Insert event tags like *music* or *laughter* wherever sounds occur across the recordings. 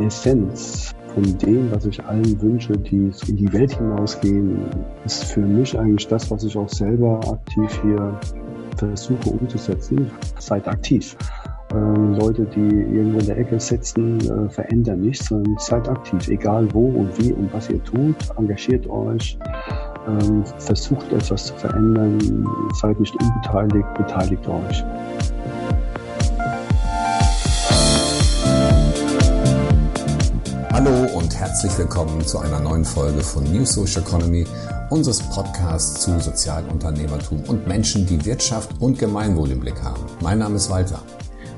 Essenz von dem, was ich allen wünsche, die in die Welt hinausgehen, ist für mich eigentlich das, was ich auch selber aktiv hier versuche umzusetzen. Seid aktiv. Ähm, Leute, die irgendwo in der Ecke sitzen, äh, verändern nichts, sondern seid aktiv, egal wo und wie und was ihr tut, engagiert euch, ähm, versucht etwas zu verändern, seid nicht unbeteiligt, beteiligt euch. Herzlich willkommen zu einer neuen Folge von New Social Economy, unseres Podcasts zu Sozialunternehmertum und Menschen, die Wirtschaft und Gemeinwohl im Blick haben. Mein Name ist Walter.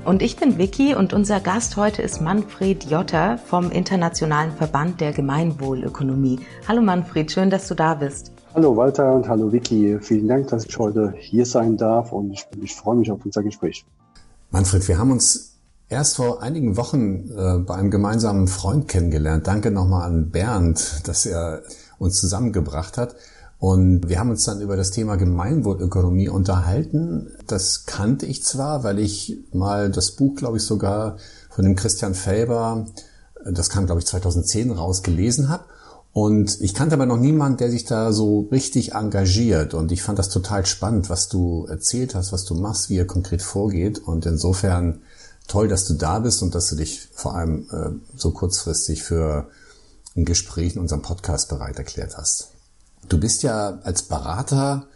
Und ich bin Vicky und unser Gast heute ist Manfred Jotter vom Internationalen Verband der Gemeinwohlökonomie. Hallo Manfred, schön, dass du da bist. Hallo Walter und hallo Vicky. Vielen Dank, dass ich heute hier sein darf und ich, ich freue mich auf unser Gespräch. Manfred, wir haben uns erst vor einigen Wochen äh, bei einem gemeinsamen Freund kennengelernt. Danke nochmal an Bernd, dass er uns zusammengebracht hat. Und wir haben uns dann über das Thema Gemeinwohlökonomie unterhalten. Das kannte ich zwar, weil ich mal das Buch, glaube ich, sogar von dem Christian Felber, das kam, glaube ich, 2010 raus, gelesen habe. Und ich kannte aber noch niemand, der sich da so richtig engagiert. Und ich fand das total spannend, was du erzählt hast, was du machst, wie ihr konkret vorgeht. Und insofern toll, dass du da bist und dass du dich vor allem äh, so kurzfristig für ein Gespräch in unserem Podcast bereit erklärt hast. Du bist ja als Berater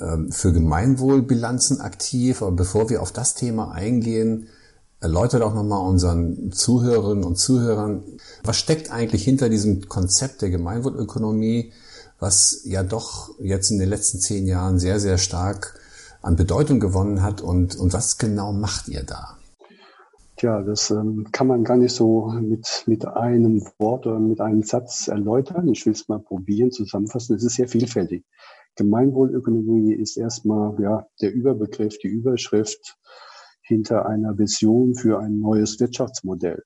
ähm, für Gemeinwohlbilanzen aktiv, aber bevor wir auf das Thema eingehen, erläutere doch nochmal unseren Zuhörerinnen und Zuhörern, was steckt eigentlich hinter diesem Konzept der Gemeinwohlökonomie, was ja doch jetzt in den letzten zehn Jahren sehr, sehr stark an Bedeutung gewonnen hat und, und was genau macht ihr da? Tja, das ähm, kann man gar nicht so mit, mit einem Wort oder mit einem Satz erläutern. Ich will es mal probieren, zusammenfassen. Es ist sehr vielfältig. Gemeinwohlökonomie ist erstmal ja, der Überbegriff, die Überschrift hinter einer Vision für ein neues Wirtschaftsmodell.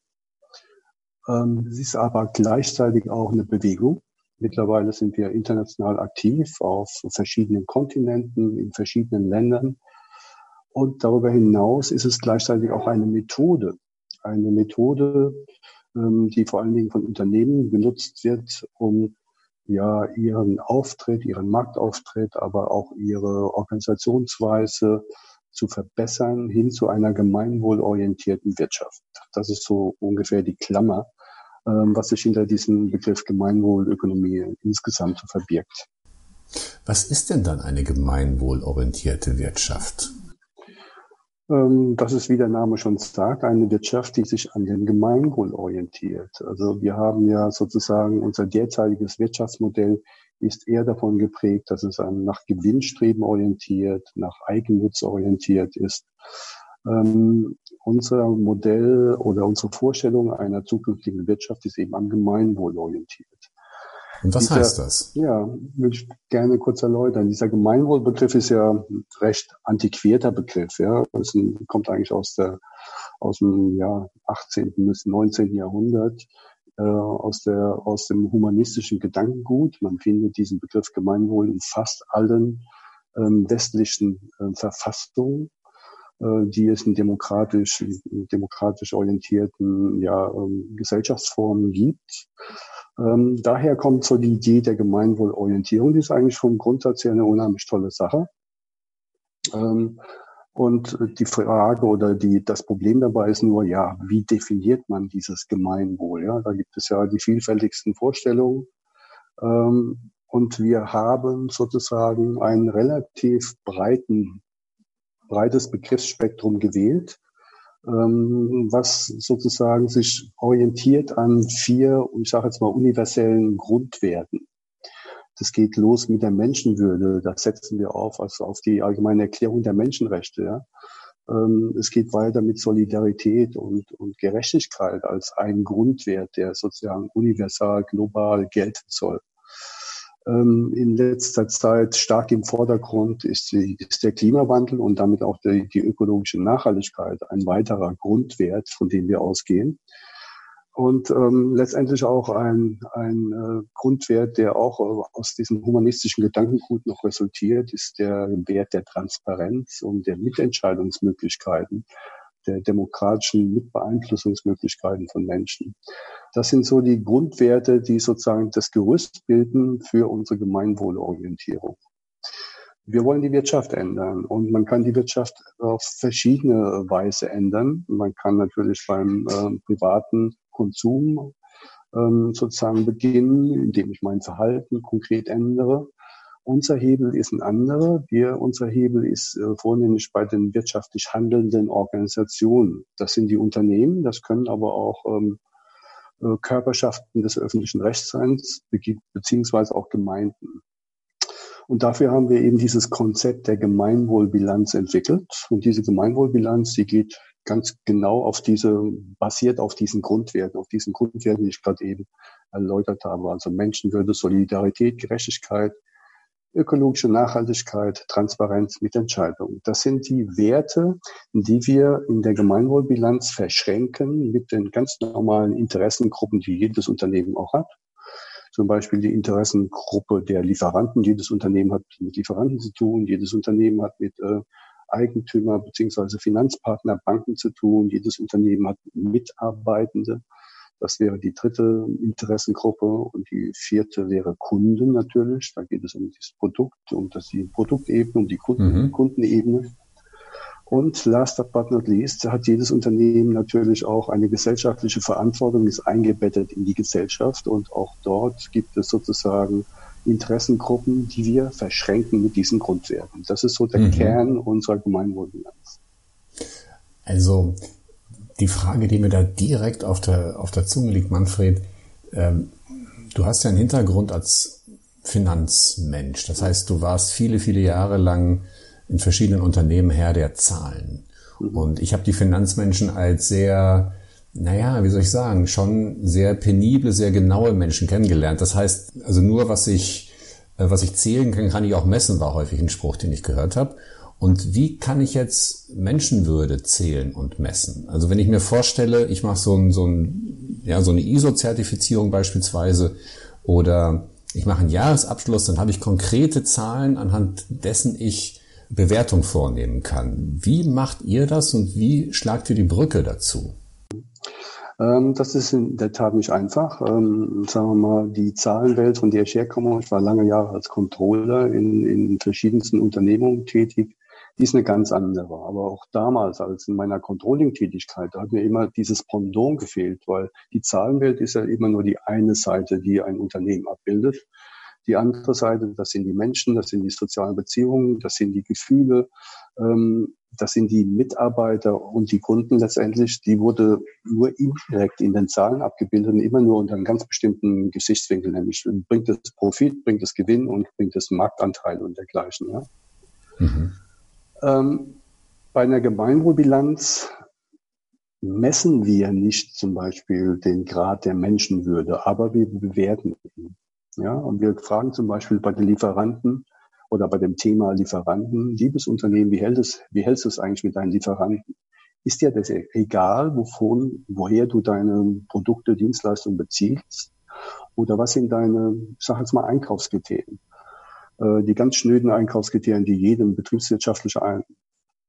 Ähm, es ist aber gleichzeitig auch eine Bewegung. Mittlerweile sind wir international aktiv auf verschiedenen Kontinenten, in verschiedenen Ländern. Und darüber hinaus ist es gleichzeitig auch eine Methode. Eine Methode, ähm, die vor allen Dingen von Unternehmen genutzt wird, um ja ihren Auftritt, ihren Marktauftritt, aber auch ihre Organisationsweise zu verbessern hin zu einer gemeinwohlorientierten Wirtschaft. Das ist so ungefähr die Klammer, ähm, was sich hinter diesem Begriff Gemeinwohlökonomie insgesamt verbirgt. Was ist denn dann eine gemeinwohlorientierte Wirtschaft? Ähm, das ist, wie der Name schon sagt, eine Wirtschaft, die sich an dem Gemeinwohl orientiert. Also wir haben ja sozusagen unser derzeitiges Wirtschaftsmodell ist eher davon geprägt, dass es nach Gewinnstreben orientiert, nach Eigennutz orientiert ist. Ähm, unser Modell oder unsere Vorstellung einer zukünftigen Wirtschaft ist eben am Gemeinwohl orientiert. Und was dieser, heißt das? Ja, würde ich gerne kurz erläutern. Dieser Gemeinwohlbegriff ist ja ein recht antiquierter Begriff. Ja, das kommt eigentlich aus der aus dem ja, 18. bis 19. Jahrhundert äh, aus der aus dem humanistischen Gedankengut. Man findet diesen Begriff Gemeinwohl in fast allen ähm, westlichen äh, Verfassungen die es in demokratisch, demokratisch orientierten ja, ähm, Gesellschaftsformen gibt. Ähm, daher kommt so die Idee der Gemeinwohlorientierung. Die ist eigentlich vom Grundsatz her eine unheimlich tolle Sache. Ähm, und die Frage oder die, das Problem dabei ist nur, ja, wie definiert man dieses Gemeinwohl? Ja, da gibt es ja die vielfältigsten Vorstellungen. Und wir haben sozusagen einen relativ breiten, breites Begriffsspektrum gewählt, ähm, was sozusagen sich orientiert an vier, ich sage jetzt mal, universellen Grundwerten. Das geht los mit der Menschenwürde. Das setzen wir auf, also auf die allgemeine Erklärung der Menschenrechte. Ja. Ähm, es geht weiter mit Solidarität und, und Gerechtigkeit als ein Grundwert, der sozusagen universal, global gelten soll. Ähm, in letzter Zeit stark im Vordergrund ist, die, ist der Klimawandel und damit auch die, die, ökologische Nachhaltigkeit ein weiterer Grundwert, von dem wir ausgehen. Und ähm, letztendlich auch ein, ein äh, Grundwert, der auch äh, aus diesem humanistischen Gedankengut noch resultiert, ist der Wert der Transparenz und der Mitentscheidungsmöglichkeiten der demokratischen Mitbeeinflussungsmöglichkeiten von Menschen. Das sind so die Grundwerte, die sozusagen das Gerüst bilden für unsere Gemeinwohlorientierung. Wir wollen die Wirtschaft ändern und man kann die Wirtschaft auf verschiedene Weise ändern. Man kann natürlich beim äh, privaten Konsum ähm, sozusagen beginnen, indem ich mein Verhalten konkret ändere. Unser Hebel ist ein anderer. Wir, unser Hebel ist äh, vornehmlich bei den wirtschaftlich handelnden Organisationen. Das sind die Unternehmen, das können aber auch ähm, äh, Körperschaften des öffentlichen Rechts sein, beziehungsweise auch Gemeinden. Und dafür haben wir eben dieses Konzept der Gemeinwohlbilanz entwickelt. Und diese Gemeinwohlbilanz, die geht ganz genau auf diese, basiert auf diesen Grundwerten, auf diesen Grundwerten, die ich gerade eben erläutert habe. Also Menschenwürde, Solidarität, Gerechtigkeit, ökologische Nachhaltigkeit, Transparenz mit Entscheidungen. Das sind die Werte, die wir in der Gemeinwohlbilanz verschränken mit den ganz normalen Interessengruppen, die jedes Unternehmen auch hat. Zum Beispiel die Interessengruppe der Lieferanten. Jedes Unternehmen hat mit Lieferanten zu tun. Jedes Unternehmen hat mit äh, Eigentümer beziehungsweise Finanzpartner, Banken zu tun. Jedes Unternehmen hat Mitarbeitende. Das wäre die dritte Interessengruppe und die vierte wäre Kunden natürlich. Da geht es um das Produkt, um das die Produktebene, um die Kunden, mhm. Kundenebene. Und last but not least hat jedes Unternehmen natürlich auch eine gesellschaftliche Verantwortung, ist eingebettet in die Gesellschaft und auch dort gibt es sozusagen Interessengruppen, die wir verschränken mit diesen Grundwerten. Das ist so der mhm. Kern unserer Gemeinwohlbilanz. Also die Frage, die mir da direkt auf der, auf der Zunge liegt, Manfred, ähm, du hast ja einen Hintergrund als Finanzmensch. Das heißt, du warst viele, viele Jahre lang in verschiedenen Unternehmen Herr der Zahlen. Und ich habe die Finanzmenschen als sehr, naja, wie soll ich sagen, schon sehr penible, sehr genaue Menschen kennengelernt. Das heißt, also nur was ich, äh, was ich zählen kann, kann ich auch messen, war häufig ein Spruch, den ich gehört habe. Und wie kann ich jetzt Menschenwürde zählen und messen? Also wenn ich mir vorstelle, ich mache so, ein, so, ein, ja, so eine ISO-Zertifizierung beispielsweise oder ich mache einen Jahresabschluss, dann habe ich konkrete Zahlen, anhand dessen ich Bewertung vornehmen kann. Wie macht ihr das und wie schlagt ihr die Brücke dazu? Ähm, das ist in der Tat nicht einfach. Ähm, sagen wir mal, die Zahlenwelt, von der ich herkomme, ich war lange Jahre als Controller in, in verschiedensten Unternehmungen tätig, die ist eine ganz andere. Aber auch damals, als in meiner Controlling-Tätigkeit, da hat mir immer dieses Pendant gefehlt, weil die Zahlenwelt ist ja immer nur die eine Seite, die ein Unternehmen abbildet. Die andere Seite, das sind die Menschen, das sind die sozialen Beziehungen, das sind die Gefühle, ähm, das sind die Mitarbeiter und die Kunden letztendlich, die wurde nur indirekt in den Zahlen abgebildet und immer nur unter einem ganz bestimmten Gesichtswinkel, nämlich bringt es Profit, bringt es Gewinn und bringt es Marktanteil und dergleichen. Ja? Mhm. Ähm, bei einer Gemeinwohlbilanz messen wir nicht zum Beispiel den Grad der Menschenwürde, aber wir bewerten ihn. Ja, und wir fragen zum Beispiel bei den Lieferanten oder bei dem Thema Lieferanten, liebes Unternehmen, wie hält es, wie hältst du es eigentlich mit deinen Lieferanten? Ist dir das egal, wovon, woher du deine Produkte, Dienstleistungen beziehst? Oder was sind deine, sag jetzt mal, Einkaufskriterien? Äh, die ganz schnöden Einkaufskriterien, die jedem Betriebswirtschaftler,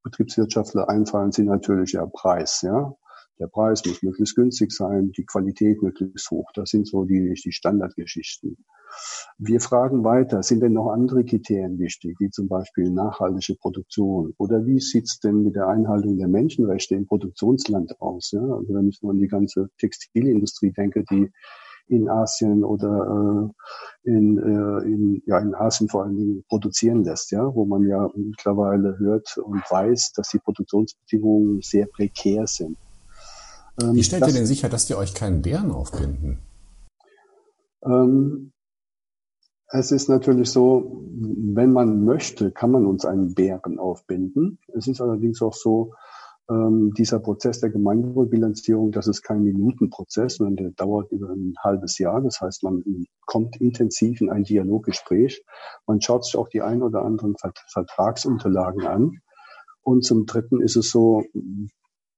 Betriebswirtschaftler einfallen, sind natürlich ja Preis, ja. Der Preis muss möglichst günstig sein, die Qualität möglichst hoch. Das sind so die, die Standardgeschichten. Wir fragen weiter, sind denn noch andere Kriterien wichtig, wie zum Beispiel nachhaltige Produktion? Oder wie sieht's denn mit der Einhaltung der Menschenrechte im Produktionsland aus? Ja? Also wenn ich nur an die ganze Textilindustrie denke, die in Asien oder äh, in, äh, in, ja, in Asien vor allen Dingen produzieren lässt, ja, wo man ja mittlerweile hört und weiß, dass die Produktionsbedingungen sehr prekär sind. Ähm, Wie stellt das, ihr denn sicher, dass die euch keinen Bären aufbinden? Ähm, es ist natürlich so, wenn man möchte, kann man uns einen Bären aufbinden. Es ist allerdings auch so, ähm, dieser Prozess der Gemeinwohlbilanzierung, das ist kein Minutenprozess, sondern der dauert über ein halbes Jahr. Das heißt, man kommt intensiv in ein Dialoggespräch. Man schaut sich auch die ein oder anderen Vertragsunterlagen an. Und zum Dritten ist es so,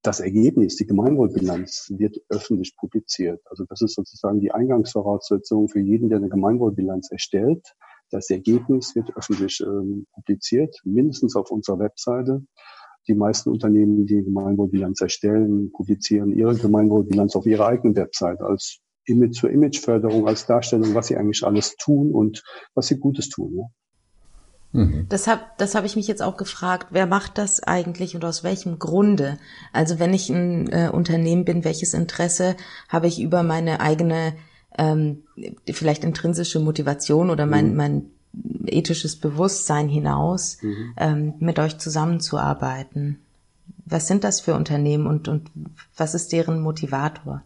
das Ergebnis, die Gemeinwohlbilanz wird öffentlich publiziert. Also das ist sozusagen die Eingangsvoraussetzung für jeden, der eine Gemeinwohlbilanz erstellt. Das Ergebnis wird öffentlich ähm, publiziert, mindestens auf unserer Webseite die meisten Unternehmen, die Gemeinwohlbilanz erstellen, publizieren ihre Gemeinwohlbilanz auf ihrer eigenen Website als Image zur Imageförderung, als Darstellung, was sie eigentlich alles tun und was sie Gutes tun. Mhm. Das habe das hab ich mich jetzt auch gefragt, wer macht das eigentlich und aus welchem Grunde? Also wenn ich ein äh, Unternehmen bin, welches Interesse habe ich über meine eigene ähm, vielleicht intrinsische Motivation oder mein, mhm. mein ethisches Bewusstsein hinaus, mhm. ähm, mit euch zusammenzuarbeiten? Was sind das für Unternehmen und, und was ist deren Motivator?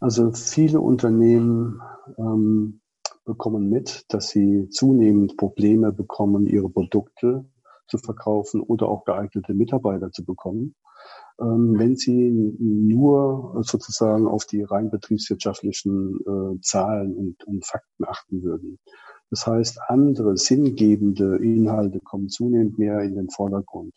Also viele Unternehmen ähm, bekommen mit, dass sie zunehmend Probleme bekommen, ihre Produkte zu verkaufen oder auch geeignete Mitarbeiter zu bekommen, ähm, wenn sie nur sozusagen auf die rein betriebswirtschaftlichen äh, Zahlen und, und Fakten achten würden. Das heißt, andere sinngebende Inhalte kommen zunehmend mehr in den Vordergrund.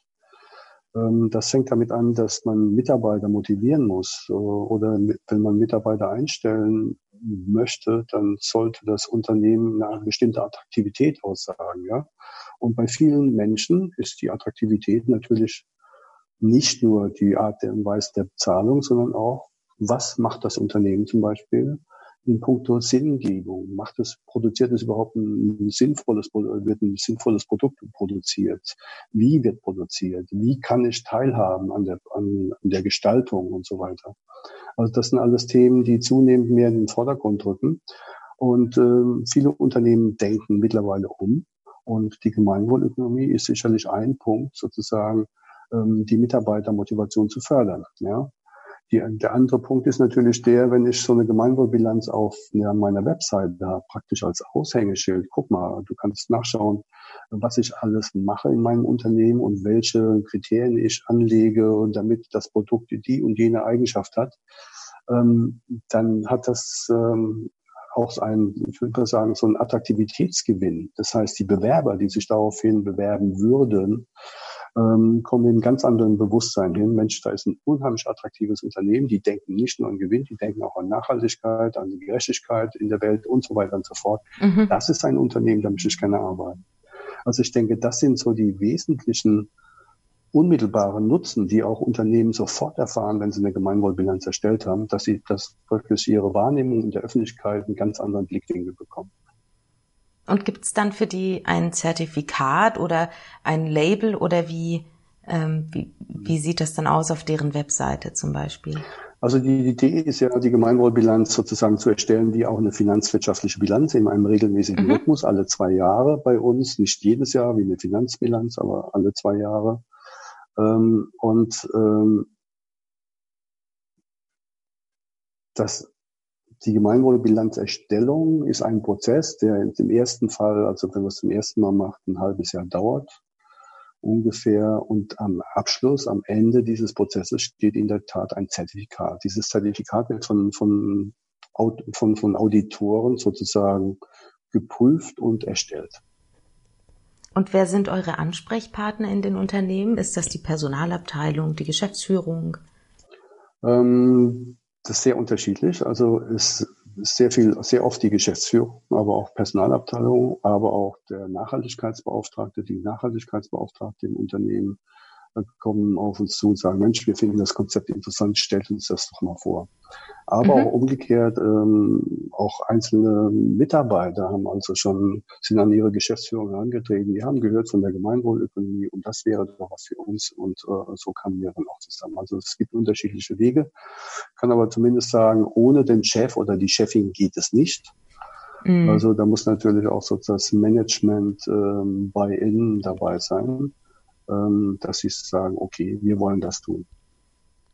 Ähm, das fängt damit an, dass man Mitarbeiter motivieren muss äh, oder wenn man Mitarbeiter einstellen möchte, dann sollte das Unternehmen eine bestimmte Attraktivität aussagen. Ja? Und bei vielen Menschen ist die Attraktivität natürlich nicht nur die Art der Weise der Bezahlung, sondern auch, was macht das Unternehmen zum Beispiel in puncto Sinngebung? Macht es, produziert es überhaupt ein sinnvolles, wird ein sinnvolles Produkt produziert? Wie wird produziert? Wie kann ich teilhaben an der, an, an der Gestaltung und so weiter? Also das sind alles Themen, die zunehmend mehr in den Vordergrund rücken. Und äh, viele Unternehmen denken mittlerweile um. Und die Gemeinwohlökonomie ist sicherlich ein Punkt, sozusagen ähm, die Mitarbeitermotivation zu fördern. Ja? Die, der andere Punkt ist natürlich der, wenn ich so eine Gemeinwohlbilanz auf ja, meiner Website da praktisch als Aushängeschild, guck mal, du kannst nachschauen, was ich alles mache in meinem Unternehmen und welche Kriterien ich anlege, damit das Produkt die und jene Eigenschaft hat, ähm, dann hat das ähm, auch ein, ich würde sagen, so ein Attraktivitätsgewinn. Das heißt, die Bewerber, die sich daraufhin bewerben würden, ähm, kommen in einem ganz anderen Bewusstsein hin. Mensch, da ist ein unheimlich attraktives Unternehmen. Die denken nicht nur an Gewinn, die denken auch an Nachhaltigkeit, an die Gerechtigkeit in der Welt und so weiter und so fort. Mhm. Das ist ein Unternehmen, da möchte ich gerne arbeiten. Also ich denke, das sind so die wesentlichen unmittelbaren Nutzen, die auch Unternehmen sofort erfahren, wenn sie eine Gemeinwohlbilanz erstellt haben, dass sie das durch ihre Wahrnehmung in der Öffentlichkeit einen ganz anderen Blickwinkel bekommen. Und gibt es dann für die ein Zertifikat oder ein Label oder wie, ähm, wie, wie sieht das dann aus auf deren Webseite zum Beispiel? Also die Idee ist ja, die Gemeinwohlbilanz sozusagen zu erstellen, wie auch eine finanzwirtschaftliche Bilanz in einem regelmäßigen mhm. Rhythmus, alle zwei Jahre bei uns, nicht jedes Jahr wie eine Finanzbilanz, aber alle zwei Jahre. Ähm, und ähm, das die Gemeinwohlbilanzerstellung ist ein Prozess, der im ersten Fall, also wenn man es zum ersten Mal macht, ein halbes Jahr dauert ungefähr. Und am Abschluss, am Ende dieses Prozesses steht in der Tat ein Zertifikat. Dieses Zertifikat wird von, von, von, von Auditoren sozusagen geprüft und erstellt. Und wer sind eure Ansprechpartner in den Unternehmen? Ist das die Personalabteilung, die Geschäftsführung? Ähm, das ist sehr unterschiedlich. Also es ist sehr viel, sehr oft die Geschäftsführung, aber auch Personalabteilung, aber auch der Nachhaltigkeitsbeauftragte, die Nachhaltigkeitsbeauftragte im Unternehmen kommen auf uns zu und sagen, Mensch, wir finden das Konzept interessant, stellt uns das doch mal vor. Aber mhm. auch umgekehrt, ähm, auch einzelne Mitarbeiter haben also schon, sind an ihre Geschäftsführung herangetreten, die haben gehört von der Gemeinwohlökonomie und das wäre doch was für uns und äh, so kamen wir dann auch zusammen. Also es gibt unterschiedliche Wege, kann aber zumindest sagen, ohne den Chef oder die Chefin geht es nicht. Mhm. Also da muss natürlich auch so das Management ähm, bei innen dabei sein dass sie sagen, okay, wir wollen das tun.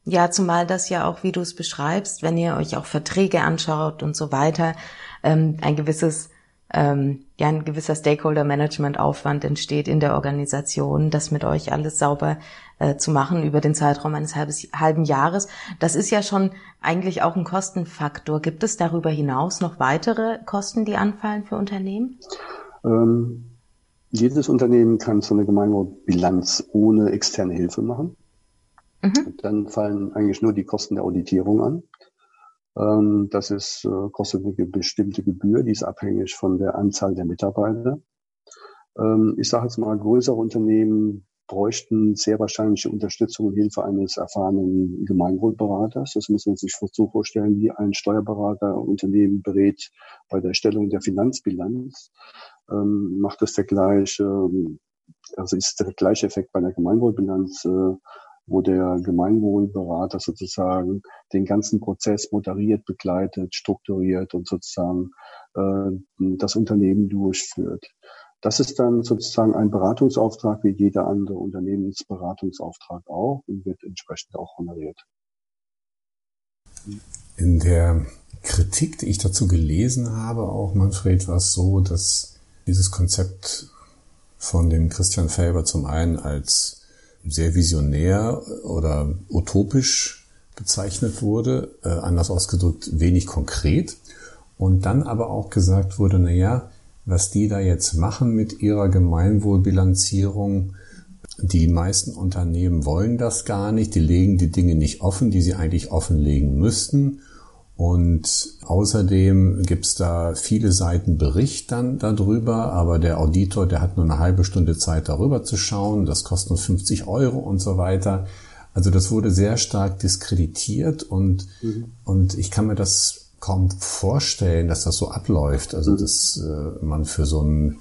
Ja, zumal das ja auch, wie du es beschreibst, wenn ihr euch auch Verträge anschaut und so weiter, ähm, ein gewisses, ähm, ja, ein gewisser Stakeholder-Management-Aufwand entsteht in der Organisation, das mit euch alles sauber äh, zu machen über den Zeitraum eines halbes, halben Jahres. Das ist ja schon eigentlich auch ein Kostenfaktor. Gibt es darüber hinaus noch weitere Kosten, die anfallen für Unternehmen? Ähm jedes Unternehmen kann so eine Gemeinwohlbilanz ohne externe Hilfe machen. Mhm. Dann fallen eigentlich nur die Kosten der Auditierung an. Ähm, das ist, äh, kostet eine bestimmte Gebühr, die ist abhängig von der Anzahl der Mitarbeiter. Ähm, ich sage jetzt mal, größere Unternehmen bräuchten sehr wahrscheinlich Unterstützung und Hilfe eines erfahrenen Gemeinwohlberaters. Das muss man sich so vorstellen, wie ein Steuerberater Unternehmen berät bei der Erstellung der Finanzbilanz. Ähm, macht das der gleiche, also ist der gleiche Effekt bei der Gemeinwohlbilanz, äh, wo der Gemeinwohlberater sozusagen den ganzen Prozess moderiert, begleitet, strukturiert und sozusagen äh, das Unternehmen durchführt. Das ist dann sozusagen ein Beratungsauftrag wie jeder andere Unternehmensberatungsauftrag auch und wird entsprechend auch honoriert. In der Kritik, die ich dazu gelesen habe, auch Manfred, war es so, dass dieses Konzept von dem Christian Felber zum einen als sehr visionär oder utopisch bezeichnet wurde, äh, anders ausgedrückt wenig konkret. Und dann aber auch gesagt wurde, na ja, was die da jetzt machen mit ihrer Gemeinwohlbilanzierung, die meisten Unternehmen wollen das gar nicht, die legen die Dinge nicht offen, die sie eigentlich offenlegen müssten. Und außerdem gibt's da viele Seiten Bericht dann darüber, aber der Auditor, der hat nur eine halbe Stunde Zeit darüber zu schauen, das kostet nur 50 Euro und so weiter. Also das wurde sehr stark diskreditiert und, mhm. und ich kann mir das kaum vorstellen, dass das so abläuft. Also mhm. dass äh, man für so ein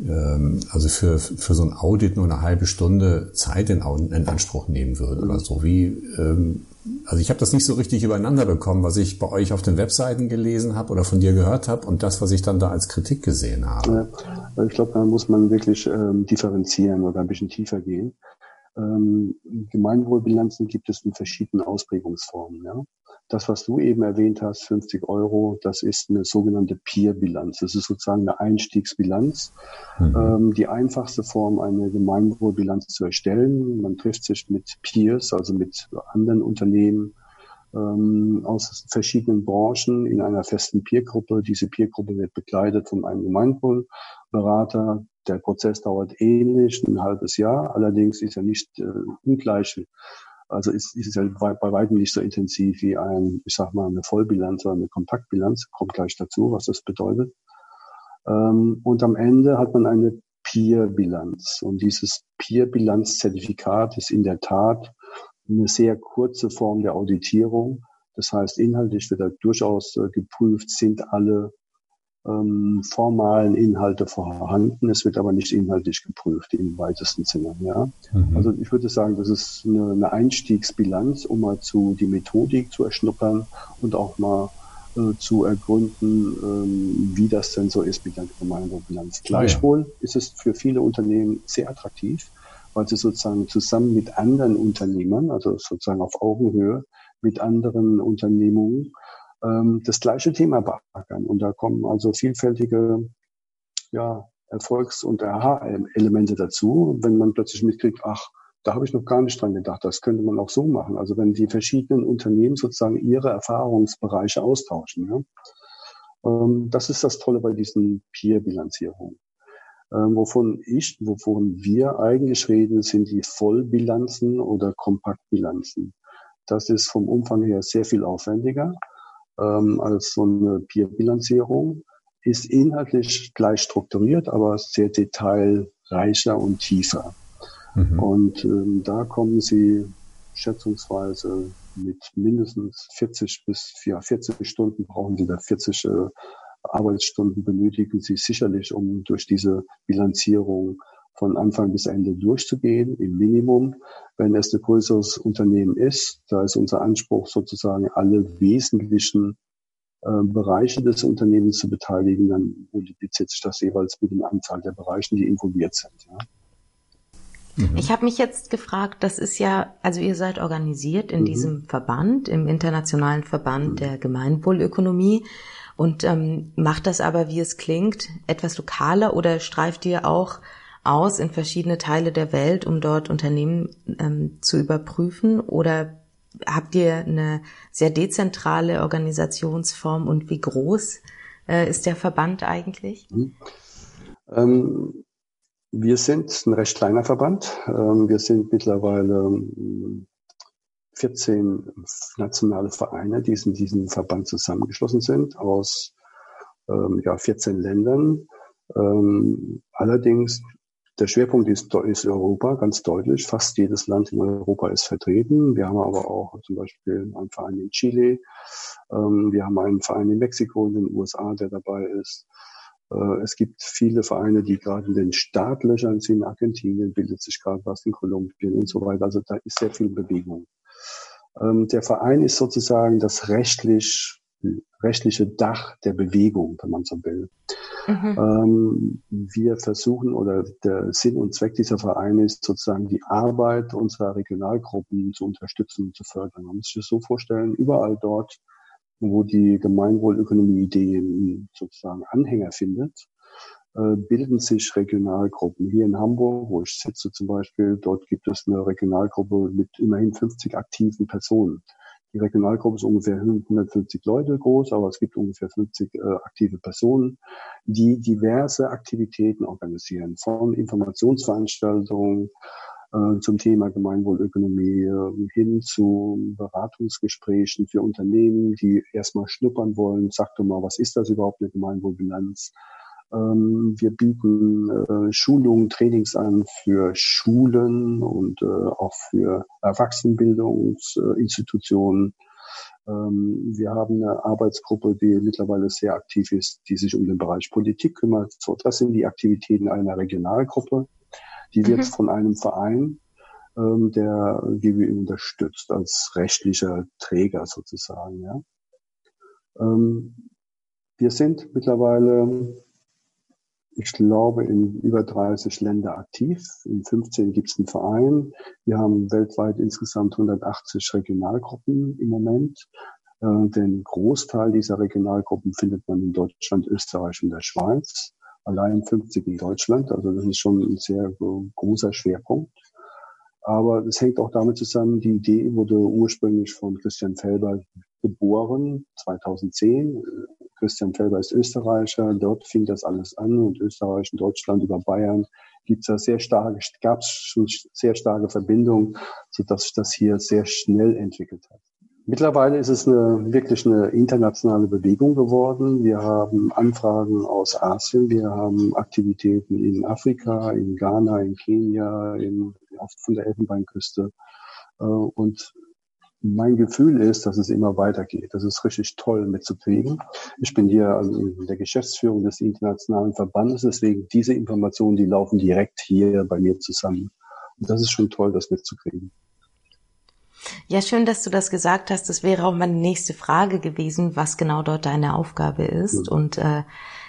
ähm, also für, für so ein Audit nur eine halbe Stunde Zeit in, in Anspruch nehmen würde oder so wie ähm, also ich habe das nicht so richtig übereinander bekommen, was ich bei euch auf den Webseiten gelesen habe oder von dir gehört habe und das, was ich dann da als Kritik gesehen habe. Ja, ich glaube, da muss man wirklich ähm, differenzieren oder ein bisschen tiefer gehen. Ähm, Gemeinwohlbilanzen gibt es in verschiedenen Ausprägungsformen. Ja? Das, was du eben erwähnt hast, 50 Euro, das ist eine sogenannte Peer-Bilanz. Das ist sozusagen eine Einstiegsbilanz. Mhm. Ähm, die einfachste Form, eine Gemeinwohlbilanz zu erstellen. Man trifft sich mit Peers, also mit anderen Unternehmen ähm, aus verschiedenen Branchen in einer festen Peergruppe. Diese Peergruppe wird begleitet von einem Gemeinwohlberater. Der Prozess dauert ähnlich, ein halbes Jahr. Allerdings ist er nicht äh, ungleich also ist, ist es ja bei, bei weitem nicht so intensiv wie ein, ich sag mal, eine Vollbilanz oder eine Kompaktbilanz. Kommt gleich dazu, was das bedeutet. Ähm, und am Ende hat man eine Peer-Bilanz. Und dieses Peer-Bilanz-Zertifikat ist in der Tat eine sehr kurze Form der Auditierung. Das heißt, inhaltlich wird da durchaus äh, geprüft, sind alle ähm, formalen Inhalte vorhanden. Es wird aber nicht inhaltlich geprüft im weitesten Sinne. Ja? Mhm. Also ich würde sagen, das ist eine, eine, Einstiegsbilanz, um mal zu die Methodik zu erschnuppern und auch mal äh, zu ergründen, ähm, wie das denn so ist mit der Gemeinwohlbilanz. Gleichwohl ja. ist es für viele Unternehmen sehr attraktiv, weil sie sozusagen zusammen mit anderen Unternehmern, also sozusagen auf Augenhöhe mit anderen Unternehmungen, ähm, das gleiche Thema beackern. Und da kommen also vielfältige ja, Erfolgs- und Aha-Elemente dazu, wenn man plötzlich mitkriegt, ach, da habe ich noch gar nicht dran gedacht, das könnte man auch so machen. Also wenn die verschiedenen Unternehmen sozusagen ihre Erfahrungsbereiche austauschen. Ja. Ähm, das ist das Tolle bei diesen Peer-Bilanzierungen. Ähm, wovon ich, wovon wir eigentlich reden, sind die Vollbilanzen oder Kompaktbilanzen. Das ist vom Umfang her sehr viel aufwendiger ähm, als so eine Peer-Bilanzierung, ist inhaltlich gleich strukturiert, aber sehr detailreicher und tiefer. Mhm. Und ähm, da kommen Sie schätzungsweise mit mindestens 40 bis ja, 40 Stunden brauchen Sie da 40 äh, Arbeitsstunden benötigen Sie sicherlich, um durch diese Bilanzierung von Anfang bis Ende durchzugehen, im Minimum. Wenn es ein größeres Unternehmen ist, da ist unser Anspruch sozusagen alle wesentlichen äh, Bereiche des Unternehmens zu beteiligen, dann multipliziert sich das jeweils mit der Anzahl der Bereiche, die involviert sind. Ja. Mhm. Ich habe mich jetzt gefragt, das ist ja, also ihr seid organisiert in mhm. diesem Verband, im internationalen Verband mhm. der Gemeinwohlökonomie und ähm, macht das aber, wie es klingt, etwas lokaler oder streift ihr auch aus in verschiedene Teile der Welt, um dort Unternehmen ähm, zu überprüfen? Oder habt ihr eine sehr dezentrale Organisationsform und wie groß äh, ist der Verband eigentlich? Mhm. Ähm, wir sind ein recht kleiner Verband. Ähm, wir sind mittlerweile 14 ähm, nationale Vereine, die in diesem Verband zusammengeschlossen sind aus ähm, ja, 14 Ländern. Ähm, allerdings der Schwerpunkt ist, ist Europa, ganz deutlich. Fast jedes Land in Europa ist vertreten. Wir haben aber auch zum Beispiel einen Verein in Chile. Ähm, wir haben einen Verein in Mexiko und in den USA, der dabei ist. Äh, es gibt viele Vereine, die gerade in den Startlöchern sind. In Argentinien bildet sich gerade was, in Kolumbien und so weiter. Also da ist sehr viel Bewegung. Ähm, der Verein ist sozusagen das rechtlich, rechtliche Dach der Bewegung, wenn man so will. Mhm. Ähm, wir versuchen oder der Sinn und Zweck dieser Vereine ist sozusagen die Arbeit unserer Regionalgruppen zu unterstützen und zu fördern. Man muss sich das so vorstellen, überall dort, wo die Gemeinwohlökonomie-Idee sozusagen Anhänger findet, äh, bilden sich Regionalgruppen. Hier in Hamburg, wo ich sitze zum Beispiel, dort gibt es eine Regionalgruppe mit immerhin 50 aktiven Personen. Die Regionalgruppe ist ungefähr 150 Leute groß, aber es gibt ungefähr 50 äh, aktive Personen, die diverse Aktivitäten organisieren, von Informationsveranstaltungen äh, zum Thema Gemeinwohlökonomie äh, hin zu Beratungsgesprächen für Unternehmen, die erstmal schnuppern wollen. Sag doch mal, was ist das überhaupt eine Gemeinwohlbilanz? Ähm, wir bieten äh, Schulungen, Trainings an für Schulen und äh, auch für Erwachsenenbildungsinstitutionen. Ähm, wir haben eine Arbeitsgruppe, die mittlerweile sehr aktiv ist, die sich um den Bereich Politik kümmert. So, das sind die Aktivitäten einer Regionalgruppe. Die wird mhm. von einem Verein, ähm, der GWI unterstützt als rechtlicher Träger sozusagen. Ja. wir sind mittlerweile ich glaube, in über 30 Länder aktiv. In 15 gibt es einen Verein. Wir haben weltweit insgesamt 180 Regionalgruppen im Moment. Äh, den Großteil dieser Regionalgruppen findet man in Deutschland, Österreich und der Schweiz. Allein 50 in Deutschland. Also das ist schon ein sehr großer Schwerpunkt. Aber es hängt auch damit zusammen, die Idee wurde ursprünglich von Christian Felber geboren, 2010. Christian Felber ist Österreicher, dort fing das alles an und Österreich und Deutschland über Bayern gibt es sehr starke, gab es schon sehr starke Verbindungen, sodass sich das hier sehr schnell entwickelt hat. Mittlerweile ist es eine, wirklich eine internationale Bewegung geworden. Wir haben Anfragen aus Asien, wir haben Aktivitäten in Afrika, in Ghana, in Kenia, in, von der Elfenbeinküste. Äh, und mein Gefühl ist, dass es immer weitergeht. Das ist richtig toll mitzukriegen. Ich bin hier in der Geschäftsführung des internationalen Verbandes, deswegen diese Informationen, die laufen direkt hier bei mir zusammen. Und das ist schon toll, das mitzukriegen. Ja, schön, dass du das gesagt hast. Das wäre auch meine nächste Frage gewesen, was genau dort deine Aufgabe ist. Mhm. Und äh,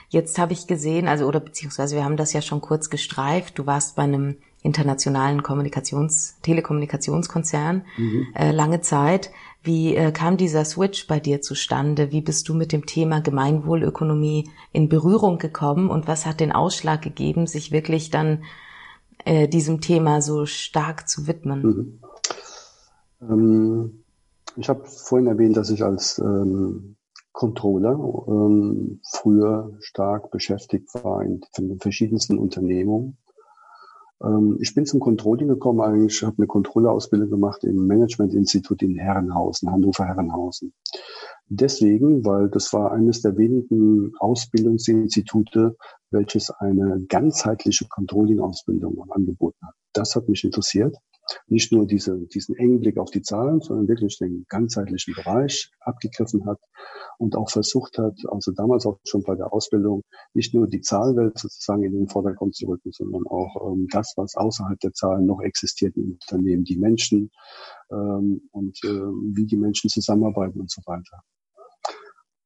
jetzt habe ich gesehen, also oder beziehungsweise wir haben das ja schon kurz gestreift. Du warst bei einem internationalen Kommunikations-, Telekommunikationskonzern mhm. äh, lange Zeit. Wie äh, kam dieser Switch bei dir zustande? Wie bist du mit dem Thema Gemeinwohlökonomie in Berührung gekommen und was hat den Ausschlag gegeben, sich wirklich dann äh, diesem Thema so stark zu widmen? Mhm. Ähm, ich habe vorhin erwähnt, dass ich als ähm, Controller ähm, früher stark beschäftigt war in, in den verschiedensten Unternehmungen ich bin zum Controlling gekommen eigentlich, Ich habe eine Controllerausbildung gemacht im Managementinstitut in Herrenhausen, Hannover Herrenhausen. Deswegen, weil das war eines der wenigen Ausbildungsinstitute, welches eine ganzheitliche Controlling-Ausbildung angeboten hat. Das hat mich interessiert nicht nur diese, diesen engen Blick auf die Zahlen, sondern wirklich den ganzheitlichen Bereich abgegriffen hat und auch versucht hat, also damals auch schon bei der Ausbildung, nicht nur die Zahlwelt sozusagen in den Vordergrund zu rücken, sondern auch ähm, das, was außerhalb der Zahlen noch existiert im Unternehmen, die Menschen ähm, und äh, wie die Menschen zusammenarbeiten und so weiter.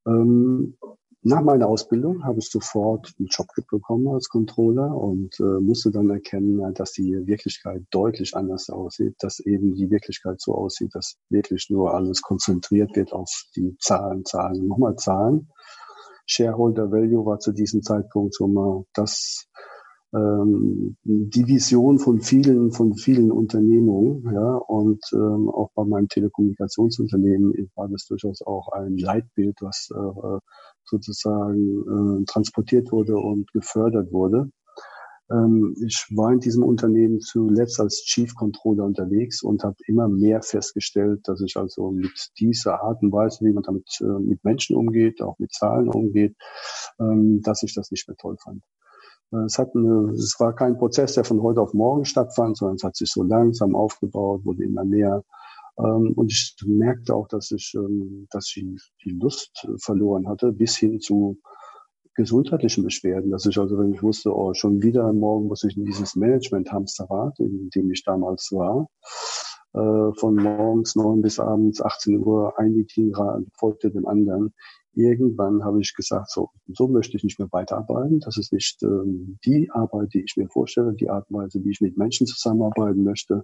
Ähm, nach meiner Ausbildung habe ich sofort einen Job bekommen als Controller und äh, musste dann erkennen, dass die Wirklichkeit deutlich anders aussieht, dass eben die Wirklichkeit so aussieht, dass wirklich nur alles konzentriert wird auf die Zahlen, Zahlen, nochmal Zahlen. Shareholder Value war zu diesem Zeitpunkt so mal das ähm, die Vision von vielen, von vielen Unternehmungen, ja, und ähm, auch bei meinem Telekommunikationsunternehmen war das durchaus auch ein Leitbild, was äh, sozusagen äh, transportiert wurde und gefördert wurde. Ähm, ich war in diesem Unternehmen zuletzt als Chief Controller unterwegs und habe immer mehr festgestellt, dass ich also mit dieser Art und Weise, wie man damit äh, mit Menschen umgeht, auch mit Zahlen umgeht, ähm, dass ich das nicht mehr toll fand. Äh, es, hat eine, es war kein Prozess, der von heute auf morgen stattfand, sondern es hat sich so langsam aufgebaut, wurde immer mehr. Ähm, und ich merkte auch, dass ich, ähm, dass ich die Lust verloren hatte, bis hin zu gesundheitlichen Beschwerden, dass ich also, wenn ich wusste, oh, schon wieder morgen muss ich in dieses Management-Hamsterrad, in dem ich damals war, äh, von morgens neun bis abends 18 Uhr ein Meeting folgte dem anderen, irgendwann habe ich gesagt, so, so möchte ich nicht mehr weiterarbeiten. Das ist nicht ähm, die Arbeit, die ich mir vorstelle, die Art und Weise, wie ich mit Menschen zusammenarbeiten möchte.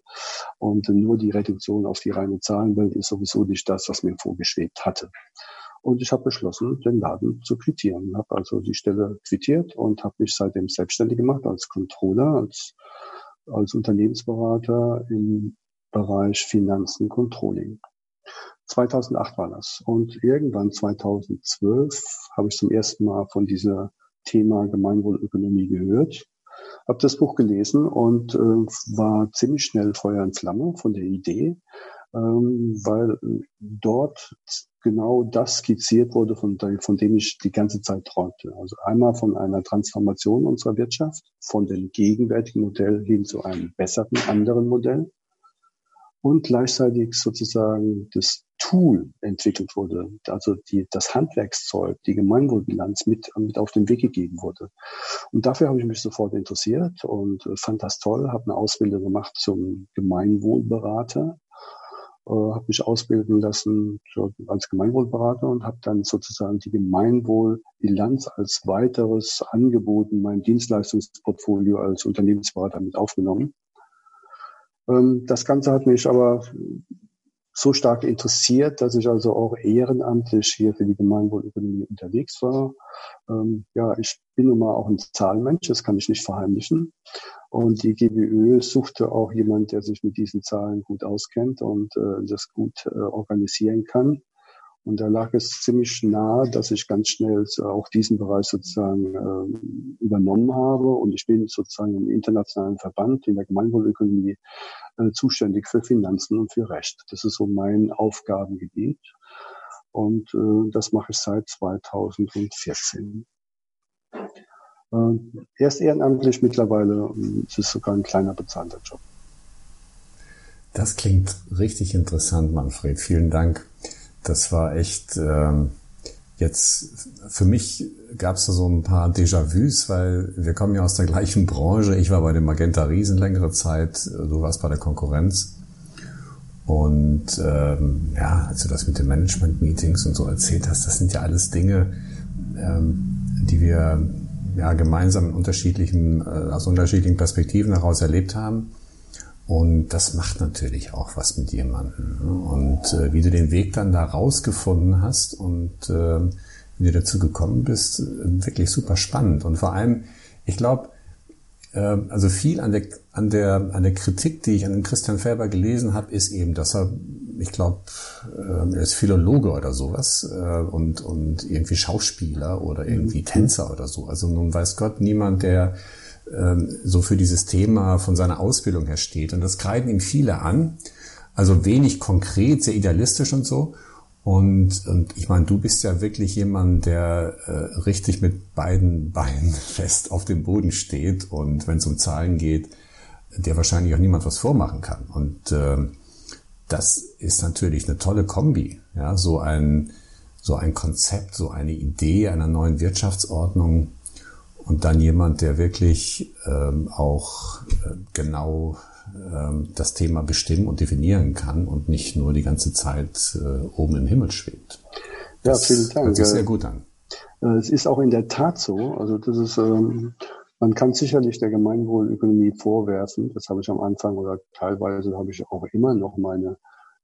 Und nur die Reduktion auf die reine Zahlenwelt ist sowieso nicht das, was mir vorgeschwebt hatte. Und ich habe beschlossen, den Laden zu quittieren. Habe also die Stelle quittiert und habe mich seitdem selbstständig gemacht als Controller, als, als Unternehmensberater im Bereich Finanzen Controlling. 2008 war das. Und irgendwann 2012 habe ich zum ersten Mal von dieser Thema Gemeinwohlökonomie gehört, habe das Buch gelesen und äh, war ziemlich schnell Feuer und Flamme von der Idee, ähm, weil dort genau das skizziert wurde, von, von dem ich die ganze Zeit träumte. Also einmal von einer Transformation unserer Wirtschaft, von dem gegenwärtigen Modell hin zu einem besseren, anderen Modell und gleichzeitig sozusagen das Tool entwickelt wurde, also die, das Handwerkszeug, die Gemeinwohlbilanz mit, mit auf den Weg gegeben wurde. Und dafür habe ich mich sofort interessiert und äh, fand das toll, habe eine Ausbildung gemacht zum Gemeinwohlberater, äh, habe mich ausbilden lassen als Gemeinwohlberater und habe dann sozusagen die Gemeinwohlbilanz als weiteres Angebot in mein Dienstleistungsportfolio als Unternehmensberater mit aufgenommen. Ähm, das Ganze hat mich aber so stark interessiert, dass ich also auch ehrenamtlich hier für die Gemeinwohlökonomie unterwegs war. Ähm, ja, ich bin nun mal auch ein Zahlenmensch, das kann ich nicht verheimlichen. Und die GBÖ suchte auch jemand, der sich mit diesen Zahlen gut auskennt und äh, das gut äh, organisieren kann. Und da lag es ziemlich nahe, dass ich ganz schnell auch diesen Bereich sozusagen äh, übernommen habe. Und ich bin sozusagen im internationalen Verband in der Gemeinwohlökonomie äh, zuständig für Finanzen und für Recht. Das ist so mein Aufgabengebiet. Und äh, das mache ich seit 2014. Äh, erst ehrenamtlich, mittlerweile äh, ist es sogar ein kleiner bezahlter Job. Das klingt richtig interessant, Manfred. Vielen Dank das war echt ähm, jetzt für mich gab es da so ein paar Déjà-vus, weil wir kommen ja aus der gleichen Branche. Ich war bei dem Magenta Riesen längere Zeit, du warst bei der Konkurrenz. Und ähm, ja, als du das mit den Management-Meetings und so erzählt hast, das sind ja alles Dinge, ähm, die wir ja gemeinsam in unterschiedlichen, äh, aus unterschiedlichen Perspektiven heraus erlebt haben. Und das macht natürlich auch was mit jemandem. Ne? Und äh, wie du den Weg dann da rausgefunden hast und äh, wie du dazu gekommen bist, äh, wirklich super spannend. Und vor allem, ich glaube, äh, also viel an der, an, der, an der Kritik, die ich an Christian Felber gelesen habe, ist eben, dass er, ich glaube, äh, er ist Philologe oder sowas äh, und, und irgendwie Schauspieler oder irgendwie Tänzer oder so. Also nun weiß Gott niemand, der so für dieses Thema von seiner Ausbildung her steht. Und das kreiden ihm viele an. Also wenig konkret, sehr idealistisch und so. Und, und ich meine, du bist ja wirklich jemand, der äh, richtig mit beiden Beinen *laughs* fest auf dem Boden steht und wenn es um Zahlen geht, der wahrscheinlich auch niemand was vormachen kann. Und äh, das ist natürlich eine tolle Kombi. Ja, so ein so ein Konzept, so eine Idee einer neuen Wirtschaftsordnung und dann jemand, der wirklich ähm, auch äh, genau ähm, das Thema bestimmen und definieren kann und nicht nur die ganze Zeit äh, oben im Himmel schwebt. Das ja, vielen Dank. Hört sich sehr gut an. Äh, es ist auch in der Tat so. Also das ist, ähm, man kann sicherlich der Gemeinwohlökonomie vorwerfen. Das habe ich am Anfang oder teilweise habe ich auch immer noch meine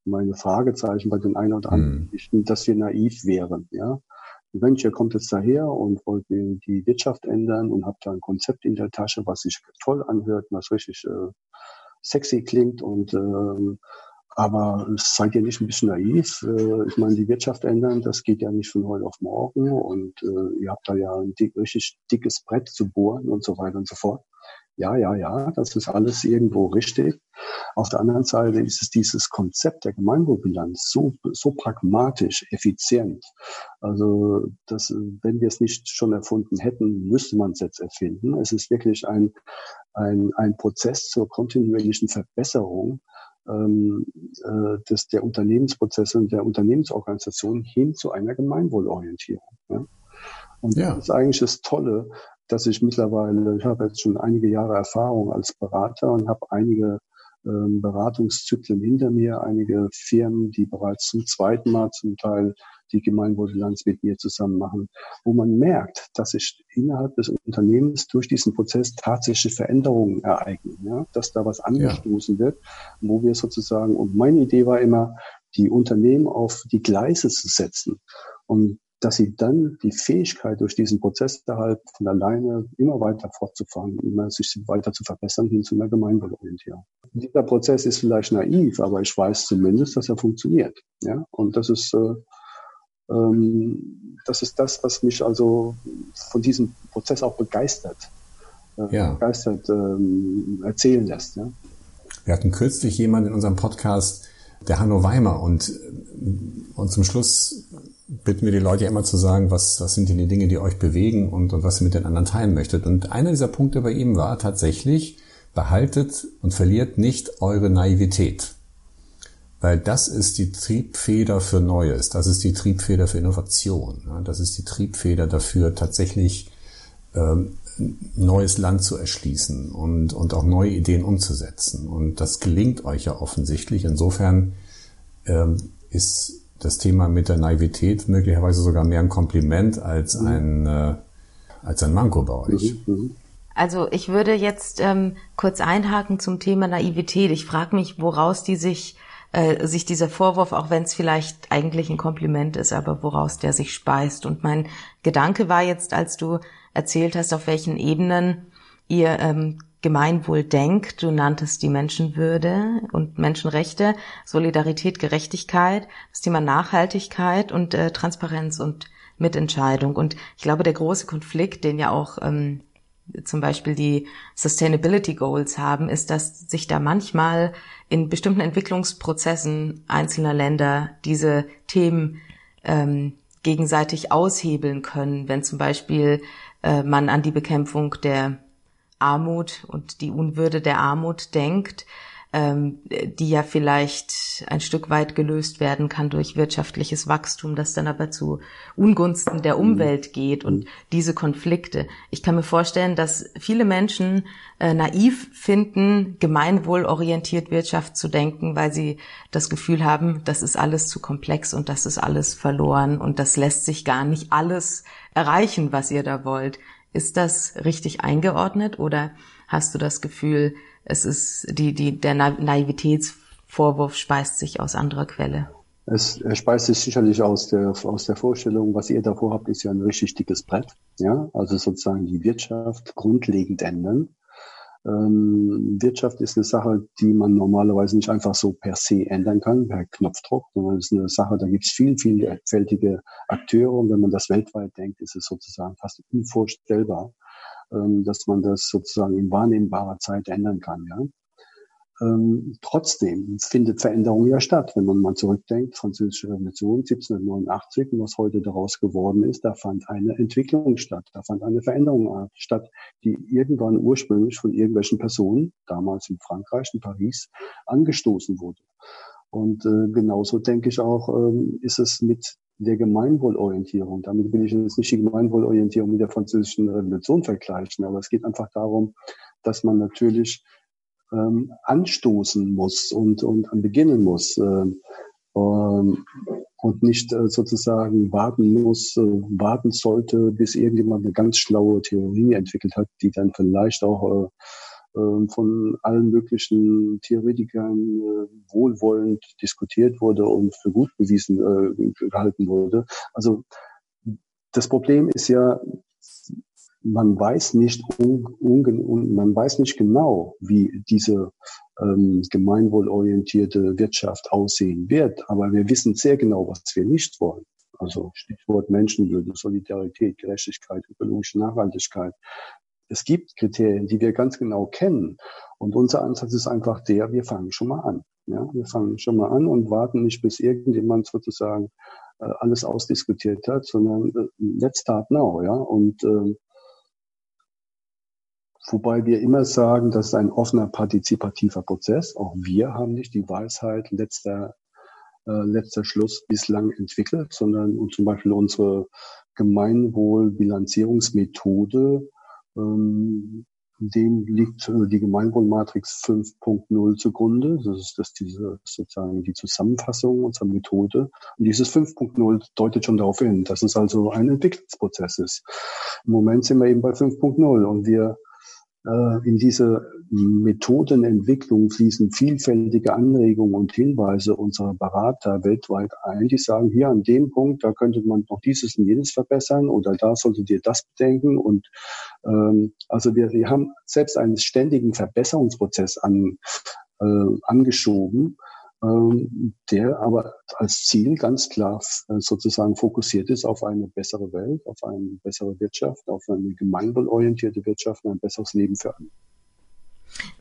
meine Fragezeichen bei den einen oder anderen, hm. dass wir naiv wären. Ja, Ihr kommt jetzt daher und wollt die Wirtschaft ändern und habt da ein Konzept in der Tasche, was sich toll anhört, was richtig äh, sexy klingt und ähm, aber seid ihr nicht ein bisschen naiv? Äh, ich meine, die Wirtschaft ändern, das geht ja nicht von heute auf morgen und äh, ihr habt da ja ein dick, richtig dickes Brett zu bohren und so weiter und so fort. Ja, ja, ja, das ist alles irgendwo richtig. Auf der anderen Seite ist es dieses Konzept der Gemeinwohlbilanz so, so pragmatisch, effizient. Also, dass, wenn wir es nicht schon erfunden hätten, müsste man es jetzt erfinden. Es ist wirklich ein, ein, ein Prozess zur kontinuierlichen Verbesserung ähm, äh, des, der Unternehmensprozesse und der Unternehmensorganisation hin zu einer Gemeinwohlorientierung. Ja? Und ja. das ist eigentlich das Tolle, dass ich mittlerweile, ich habe jetzt schon einige Jahre Erfahrung als Berater und habe einige ähm, Beratungszyklen hinter mir, einige Firmen, die bereits zum zweiten Mal zum Teil die Gemeinwohlbilanz mit mir zusammen machen, wo man merkt, dass sich innerhalb des Unternehmens durch diesen Prozess tatsächliche Veränderungen ereignen, ja, dass da was angestoßen ja. wird, wo wir sozusagen, und meine Idee war immer, die Unternehmen auf die Gleise zu setzen. Und dass sie dann die Fähigkeit durch diesen Prozess halt von alleine immer weiter fortzufahren, immer sich weiter zu verbessern hin zu einer Gemeinwohlorientierung. Dieser Prozess ist vielleicht naiv, aber ich weiß zumindest, dass er funktioniert. Ja, und das ist äh, ähm, das ist das, was mich also von diesem Prozess auch begeistert, äh, ja. begeistert ähm, erzählen lässt. Ja. Wir hatten kürzlich jemanden in unserem Podcast, der Hanno Weimer, und, und zum Schluss bitten wir die Leute ja immer zu sagen, was, was sind denn die Dinge, die euch bewegen und, und was ihr mit den anderen teilen möchtet. Und einer dieser Punkte bei ihm war tatsächlich, behaltet und verliert nicht eure Naivität. Weil das ist die Triebfeder für Neues, das ist die Triebfeder für Innovation, das ist die Triebfeder dafür, tatsächlich ähm, neues Land zu erschließen und, und auch neue Ideen umzusetzen. Und das gelingt euch ja offensichtlich. Insofern ähm, ist das Thema mit der Naivität möglicherweise sogar mehr ein Kompliment als mhm. ein, äh, als ein Manko bei euch. Also ich würde jetzt ähm, kurz einhaken zum Thema Naivität. Ich frage mich, woraus die sich, äh, sich dieser Vorwurf, auch wenn es vielleicht eigentlich ein Kompliment ist, aber woraus der sich speist. Und mein Gedanke war jetzt, als du erzählt hast, auf welchen Ebenen ihr ähm, Gemeinwohl denkt. Du nanntest die Menschenwürde und Menschenrechte, Solidarität, Gerechtigkeit, das Thema Nachhaltigkeit und äh, Transparenz und Mitentscheidung. Und ich glaube, der große Konflikt, den ja auch ähm, zum Beispiel die Sustainability Goals haben, ist, dass sich da manchmal in bestimmten Entwicklungsprozessen einzelner Länder diese Themen ähm, gegenseitig aushebeln können, wenn zum Beispiel äh, man an die Bekämpfung der Armut und die Unwürde der Armut denkt, ähm, die ja vielleicht ein Stück weit gelöst werden kann durch wirtschaftliches Wachstum, das dann aber zu Ungunsten der Umwelt geht und diese Konflikte. Ich kann mir vorstellen, dass viele Menschen äh, naiv finden, gemeinwohlorientiert Wirtschaft zu denken, weil sie das Gefühl haben, das ist alles zu komplex und das ist alles verloren und das lässt sich gar nicht alles erreichen, was ihr da wollt. Ist das richtig eingeordnet oder hast du das Gefühl, es ist die, die, der Naivitätsvorwurf speist sich aus anderer Quelle? Es speist sich sicherlich aus der, aus der Vorstellung, was ihr davor habt, ist ja ein richtig dickes Brett. Ja, also sozusagen die Wirtschaft grundlegend ändern. Ähm, Wirtschaft ist eine Sache, die man normalerweise nicht einfach so per se ändern kann, per Knopfdruck, sondern es ist eine Sache, da gibt es viel, vielfältige Akteure und wenn man das weltweit denkt, ist es sozusagen fast unvorstellbar, ähm, dass man das sozusagen in wahrnehmbarer Zeit ändern kann. Ja? Ähm, trotzdem findet Veränderung ja statt. Wenn man mal zurückdenkt, Französische Revolution 1789 und was heute daraus geworden ist, da fand eine Entwicklung statt, da fand eine Veränderung statt, die irgendwann ursprünglich von irgendwelchen Personen, damals in Frankreich, in Paris, angestoßen wurde. Und äh, genauso denke ich auch, ähm, ist es mit der Gemeinwohlorientierung. Damit will ich jetzt nicht die Gemeinwohlorientierung mit der Französischen Revolution vergleichen, aber es geht einfach darum, dass man natürlich ähm, anstoßen muss und, und beginnen muss. Äh, ähm, und nicht äh, sozusagen warten muss, äh, warten sollte, bis irgendjemand eine ganz schlaue Theorie entwickelt hat, die dann vielleicht auch äh, äh von allen möglichen Theoretikern äh, wohlwollend diskutiert wurde und für gut bewiesen äh, gehalten wurde. Also das Problem ist ja, man weiß nicht, man weiß nicht genau, wie diese ähm, gemeinwohlorientierte Wirtschaft aussehen wird, aber wir wissen sehr genau, was wir nicht wollen. Also Stichwort Menschenwürde, Solidarität, Gerechtigkeit, ökologische Nachhaltigkeit. es gibt Kriterien, die wir ganz genau kennen. Und unser Ansatz ist einfach der, wir fangen schon mal an. Ja, wir fangen schon mal an und warten nicht, bis irgendjemand sozusagen äh, alles ausdiskutiert hat, sondern äh, let's start now, ja. Und äh, wobei wir immer sagen, das ist ein offener partizipativer Prozess. Auch wir haben nicht die Weisheit letzter äh, letzter Schluss bislang entwickelt, sondern und zum Beispiel unsere Gemeinwohlbilanzierungsmethode ähm, dem liegt äh, die Gemeinwohlmatrix 5.0 zugrunde. Das ist das diese sozusagen die Zusammenfassung unserer Methode. Und dieses 5.0 deutet schon darauf hin, dass es also ein Entwicklungsprozess ist. Im Moment sind wir eben bei 5.0 und wir in diese Methodenentwicklung fließen vielfältige Anregungen und Hinweise unserer Berater weltweit ein, die sagen, hier an dem Punkt, da könnte man noch dieses und jenes verbessern oder da solltet ihr das bedenken. Und ähm, also wir, wir haben selbst einen ständigen Verbesserungsprozess an, äh, angeschoben der aber als Ziel ganz klar äh, sozusagen fokussiert ist auf eine bessere Welt, auf eine bessere Wirtschaft, auf eine gemeinwohlorientierte Wirtschaft und ein besseres Leben für alle.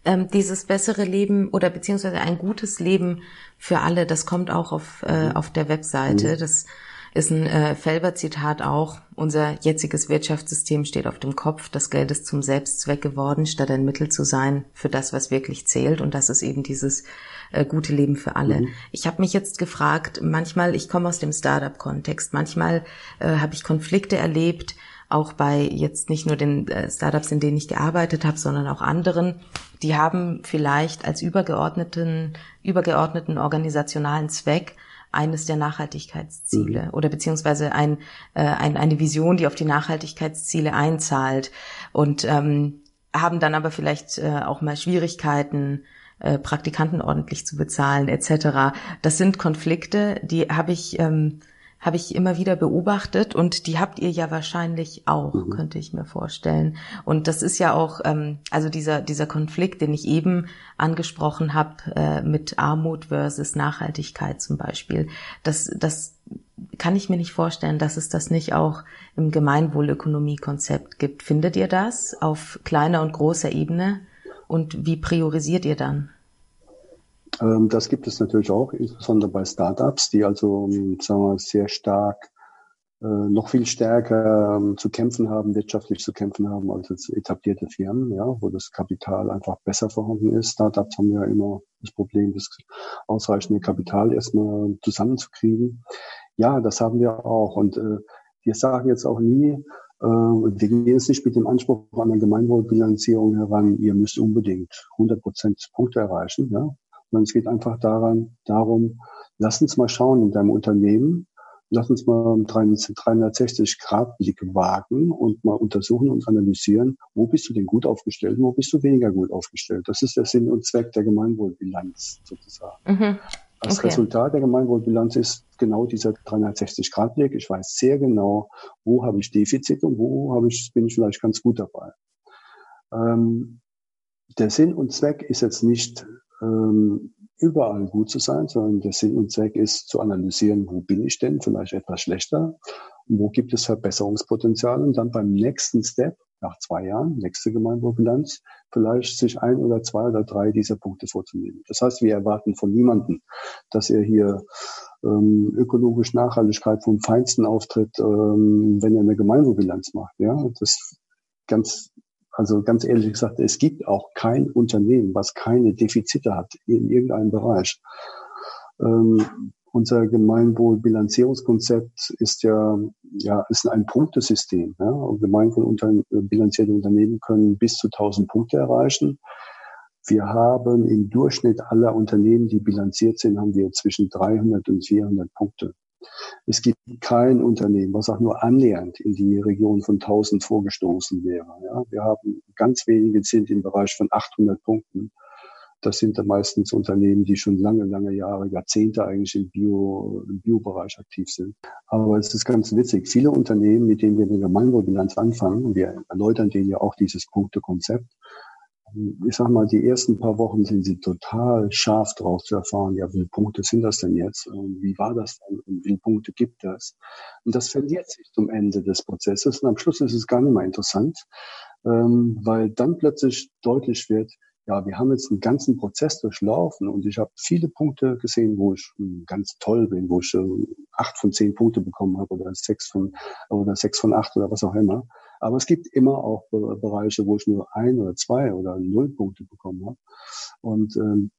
Ähm, dieses bessere Leben oder beziehungsweise ein gutes Leben für alle, das kommt auch auf, äh, mhm. auf der Webseite. Mhm. Das ist ein äh, Felber-Zitat auch. Unser jetziges Wirtschaftssystem steht auf dem Kopf. Das Geld ist zum Selbstzweck geworden, statt ein Mittel zu sein für das, was wirklich zählt. Und das ist eben dieses äh, gute Leben für alle. Mhm. Ich habe mich jetzt gefragt, manchmal, ich komme aus dem Startup-Kontext, manchmal äh, habe ich Konflikte erlebt, auch bei jetzt nicht nur den äh, Startups, in denen ich gearbeitet habe, sondern auch anderen, die haben vielleicht als übergeordneten, übergeordneten organisationalen Zweck eines der Nachhaltigkeitsziele mhm. oder beziehungsweise ein, äh, ein, eine Vision, die auf die Nachhaltigkeitsziele einzahlt und ähm, haben dann aber vielleicht äh, auch mal Schwierigkeiten, äh, Praktikanten ordentlich zu bezahlen etc. Das sind Konflikte, die habe ich ähm, habe ich immer wieder beobachtet und die habt ihr ja wahrscheinlich auch, mhm. könnte ich mir vorstellen. Und das ist ja auch, ähm, also dieser, dieser Konflikt, den ich eben angesprochen habe äh, mit Armut versus Nachhaltigkeit zum Beispiel, das, das kann ich mir nicht vorstellen, dass es das nicht auch im Gemeinwohlökonomie-Konzept gibt. Findet ihr das auf kleiner und großer Ebene? Und wie priorisiert ihr dann? Ähm, das gibt es natürlich auch, insbesondere bei Startups, die also, ähm, sagen wir, sehr stark, äh, noch viel stärker ähm, zu kämpfen haben, wirtschaftlich zu kämpfen haben als jetzt etablierte Firmen, ja, wo das Kapital einfach besser vorhanden ist. Startups haben ja immer das Problem, das ausreichende Kapital erstmal zusammenzukriegen. Ja, das haben wir auch. Und äh, wir sagen jetzt auch nie, äh, wir gehen jetzt nicht mit dem Anspruch an eine Gemeinwohlbilanzierung heran, ihr müsst unbedingt 100 Prozent Punkte erreichen. Ja? Sondern es geht einfach daran, darum, lass uns mal schauen in deinem Unternehmen, lass uns mal einen 360-Grad-Blick wagen und mal untersuchen und analysieren, wo bist du denn gut aufgestellt, wo bist du weniger gut aufgestellt. Das ist der Sinn und Zweck der Gemeinwohlbilanz sozusagen. Mhm. Das okay. Resultat der Gemeinwohlbilanz ist genau dieser 360-Grad-Blick. Ich weiß sehr genau, wo habe ich Defizite und wo habe ich, bin ich vielleicht ganz gut dabei. Ähm, der Sinn und Zweck ist jetzt nicht ähm, überall gut zu sein, sondern der Sinn und Zweck ist zu analysieren, wo bin ich denn vielleicht etwas schlechter wo gibt es Verbesserungspotenzial und dann beim nächsten Step, nach zwei Jahren, nächste Gemeinwohlbilanz, vielleicht sich ein oder zwei oder drei dieser Punkte vorzunehmen. Das heißt, wir erwarten von niemandem, dass er hier ähm, ökologisch Nachhaltigkeit vom Feinsten auftritt, ähm, wenn er eine Gemeinwohlbilanz macht. Ja, das ganz also ganz ehrlich gesagt, es gibt auch kein Unternehmen, was keine Defizite hat in irgendeinem Bereich. Ähm, unser Gemeinwohlbilanzierungskonzept ist ja, ja, ist ein Punktesystem. Ja? Gemeinwohlbilanzierte Unternehmen können bis zu 1000 Punkte erreichen. Wir haben im Durchschnitt aller Unternehmen, die bilanziert sind, haben wir zwischen 300 und 400 Punkte. Es gibt kein Unternehmen, was auch nur annähernd in die Region von 1000 vorgestoßen wäre. Ja, wir haben ganz wenige sind im Bereich von 800 Punkten. Das sind dann meistens Unternehmen, die schon lange, lange Jahre, Jahrzehnte eigentlich im Bio, im Bio-Bereich aktiv sind. Aber es ist ganz witzig. Viele Unternehmen, mit denen wir eine Gemeinwohlbilanz anfangen, wir erläutern denen ja auch dieses Punktekonzept, ich sag mal, die ersten paar Wochen sind sie total scharf drauf zu erfahren, ja, wie viele Punkte sind das denn jetzt? Und wie war das denn? Und wie viele Punkte gibt das? Und das verliert sich zum Ende des Prozesses. Und am Schluss ist es gar nicht mehr interessant, ähm, weil dann plötzlich deutlich wird, ja, wir haben jetzt einen ganzen Prozess durchlaufen und ich habe viele Punkte gesehen, wo ich hm, ganz toll bin, wo ich acht von zehn Punkte bekommen habe oder sechs von oder sechs von acht oder was auch immer. Aber es gibt immer auch Bereiche, wo ich nur ein oder zwei oder null Punkte bekommen habe. Und ähm,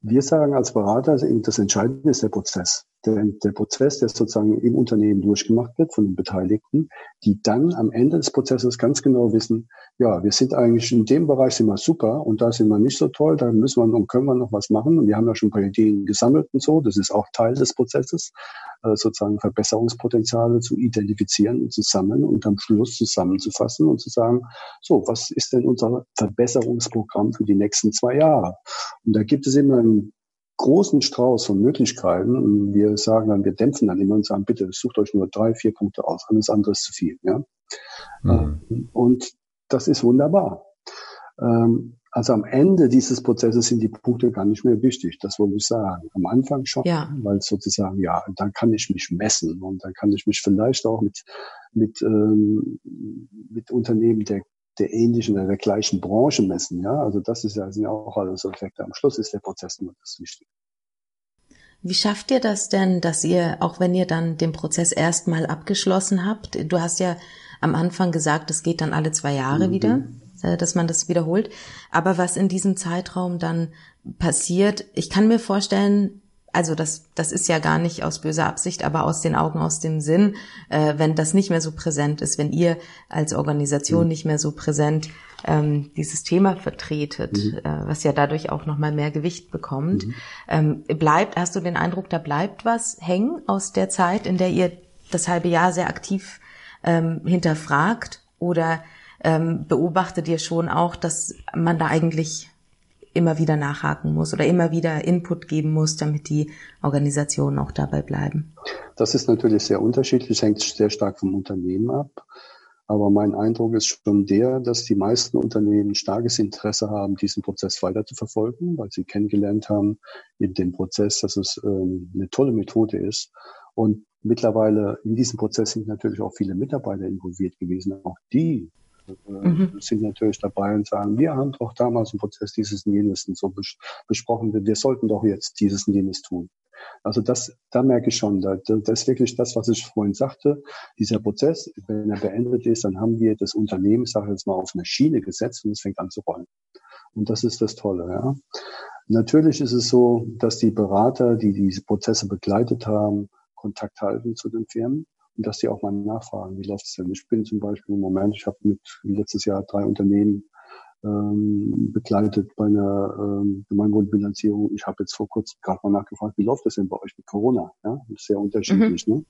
wir sagen als Berater, das Entscheidende ist der Prozess der, der Prozess, der sozusagen im Unternehmen durchgemacht wird von den Beteiligten, die dann am Ende des Prozesses ganz genau wissen, ja, wir sind eigentlich in dem Bereich sind wir super und da sind wir nicht so toll, da müssen wir und können wir noch was machen. Und wir haben ja schon ein paar Ideen gesammelt und so, das ist auch Teil des Prozesses, äh, sozusagen Verbesserungspotenziale zu identifizieren und zu sammeln und am Schluss zusammenzufassen und zu sagen, so, was ist denn unser Verbesserungsprogramm für die nächsten zwei Jahre? Und da gibt es immer ein großen Strauß von Möglichkeiten. Und wir sagen dann, wir dämpfen dann immer und sagen, bitte sucht euch nur drei, vier Punkte aus, alles andere ist zu viel. Ja? Mhm. Ähm, und das ist wunderbar. Ähm, also am Ende dieses Prozesses sind die Punkte gar nicht mehr wichtig, das wollte ich sagen. Am Anfang schon, ja. weil sozusagen, ja, dann kann ich mich messen und dann kann ich mich vielleicht auch mit, mit, ähm, mit Unternehmen der der ähnlichen oder der gleichen Branche messen. Ja, also das ist ja, sind ja auch alles Effekte. Am Schluss ist der Prozess nur das Wichtige. Wie schafft ihr das denn, dass ihr, auch wenn ihr dann den Prozess erstmal abgeschlossen habt, du hast ja am Anfang gesagt, es geht dann alle zwei Jahre mhm. wieder, äh, dass man das wiederholt. Aber was in diesem Zeitraum dann passiert, ich kann mir vorstellen, also das, das ist ja gar nicht aus böser Absicht, aber aus den Augen, aus dem Sinn, äh, wenn das nicht mehr so präsent ist, wenn ihr als Organisation mhm. nicht mehr so präsent ähm, dieses Thema vertretet, mhm. äh, was ja dadurch auch nochmal mehr Gewicht bekommt, mhm. ähm, bleibt, hast du den Eindruck, da bleibt was hängen aus der Zeit, in der ihr das halbe Jahr sehr aktiv ähm, hinterfragt oder ähm, beobachtet ihr schon auch, dass man da eigentlich immer wieder nachhaken muss oder immer wieder Input geben muss, damit die Organisationen auch dabei bleiben? Das ist natürlich sehr unterschiedlich, hängt sehr stark vom Unternehmen ab. Aber mein Eindruck ist schon der, dass die meisten Unternehmen starkes Interesse haben, diesen Prozess weiter zu verfolgen, weil sie kennengelernt haben in dem Prozess, dass es ähm, eine tolle Methode ist. Und mittlerweile in diesem Prozess sind natürlich auch viele Mitarbeiter involviert gewesen. Auch die mhm. sind natürlich dabei und sagen, wir haben doch damals im Prozess dieses und jenes und so bes besprochen, wir sollten doch jetzt dieses und jenes tun. Also das, da merke ich schon, da, das ist wirklich das, was ich vorhin sagte. Dieser Prozess, wenn er beendet ist, dann haben wir das Unternehmen, sage ich jetzt mal, auf eine Schiene gesetzt und es fängt an zu rollen. Und das ist das Tolle, ja. Natürlich ist es so, dass die Berater, die diese Prozesse begleitet haben, Kontakt halten zu den Firmen und dass die auch mal nachfragen, wie läuft es denn? Ich bin zum Beispiel im Moment, ich habe mit letztes Jahr drei Unternehmen ähm, begleitet bei einer ähm, Gemeinwohlbilanzierung. Ich habe jetzt vor kurzem gerade mal nachgefragt, wie läuft das denn bei euch mit Corona? Ja, das ist sehr unterschiedlich. Mhm. Ne?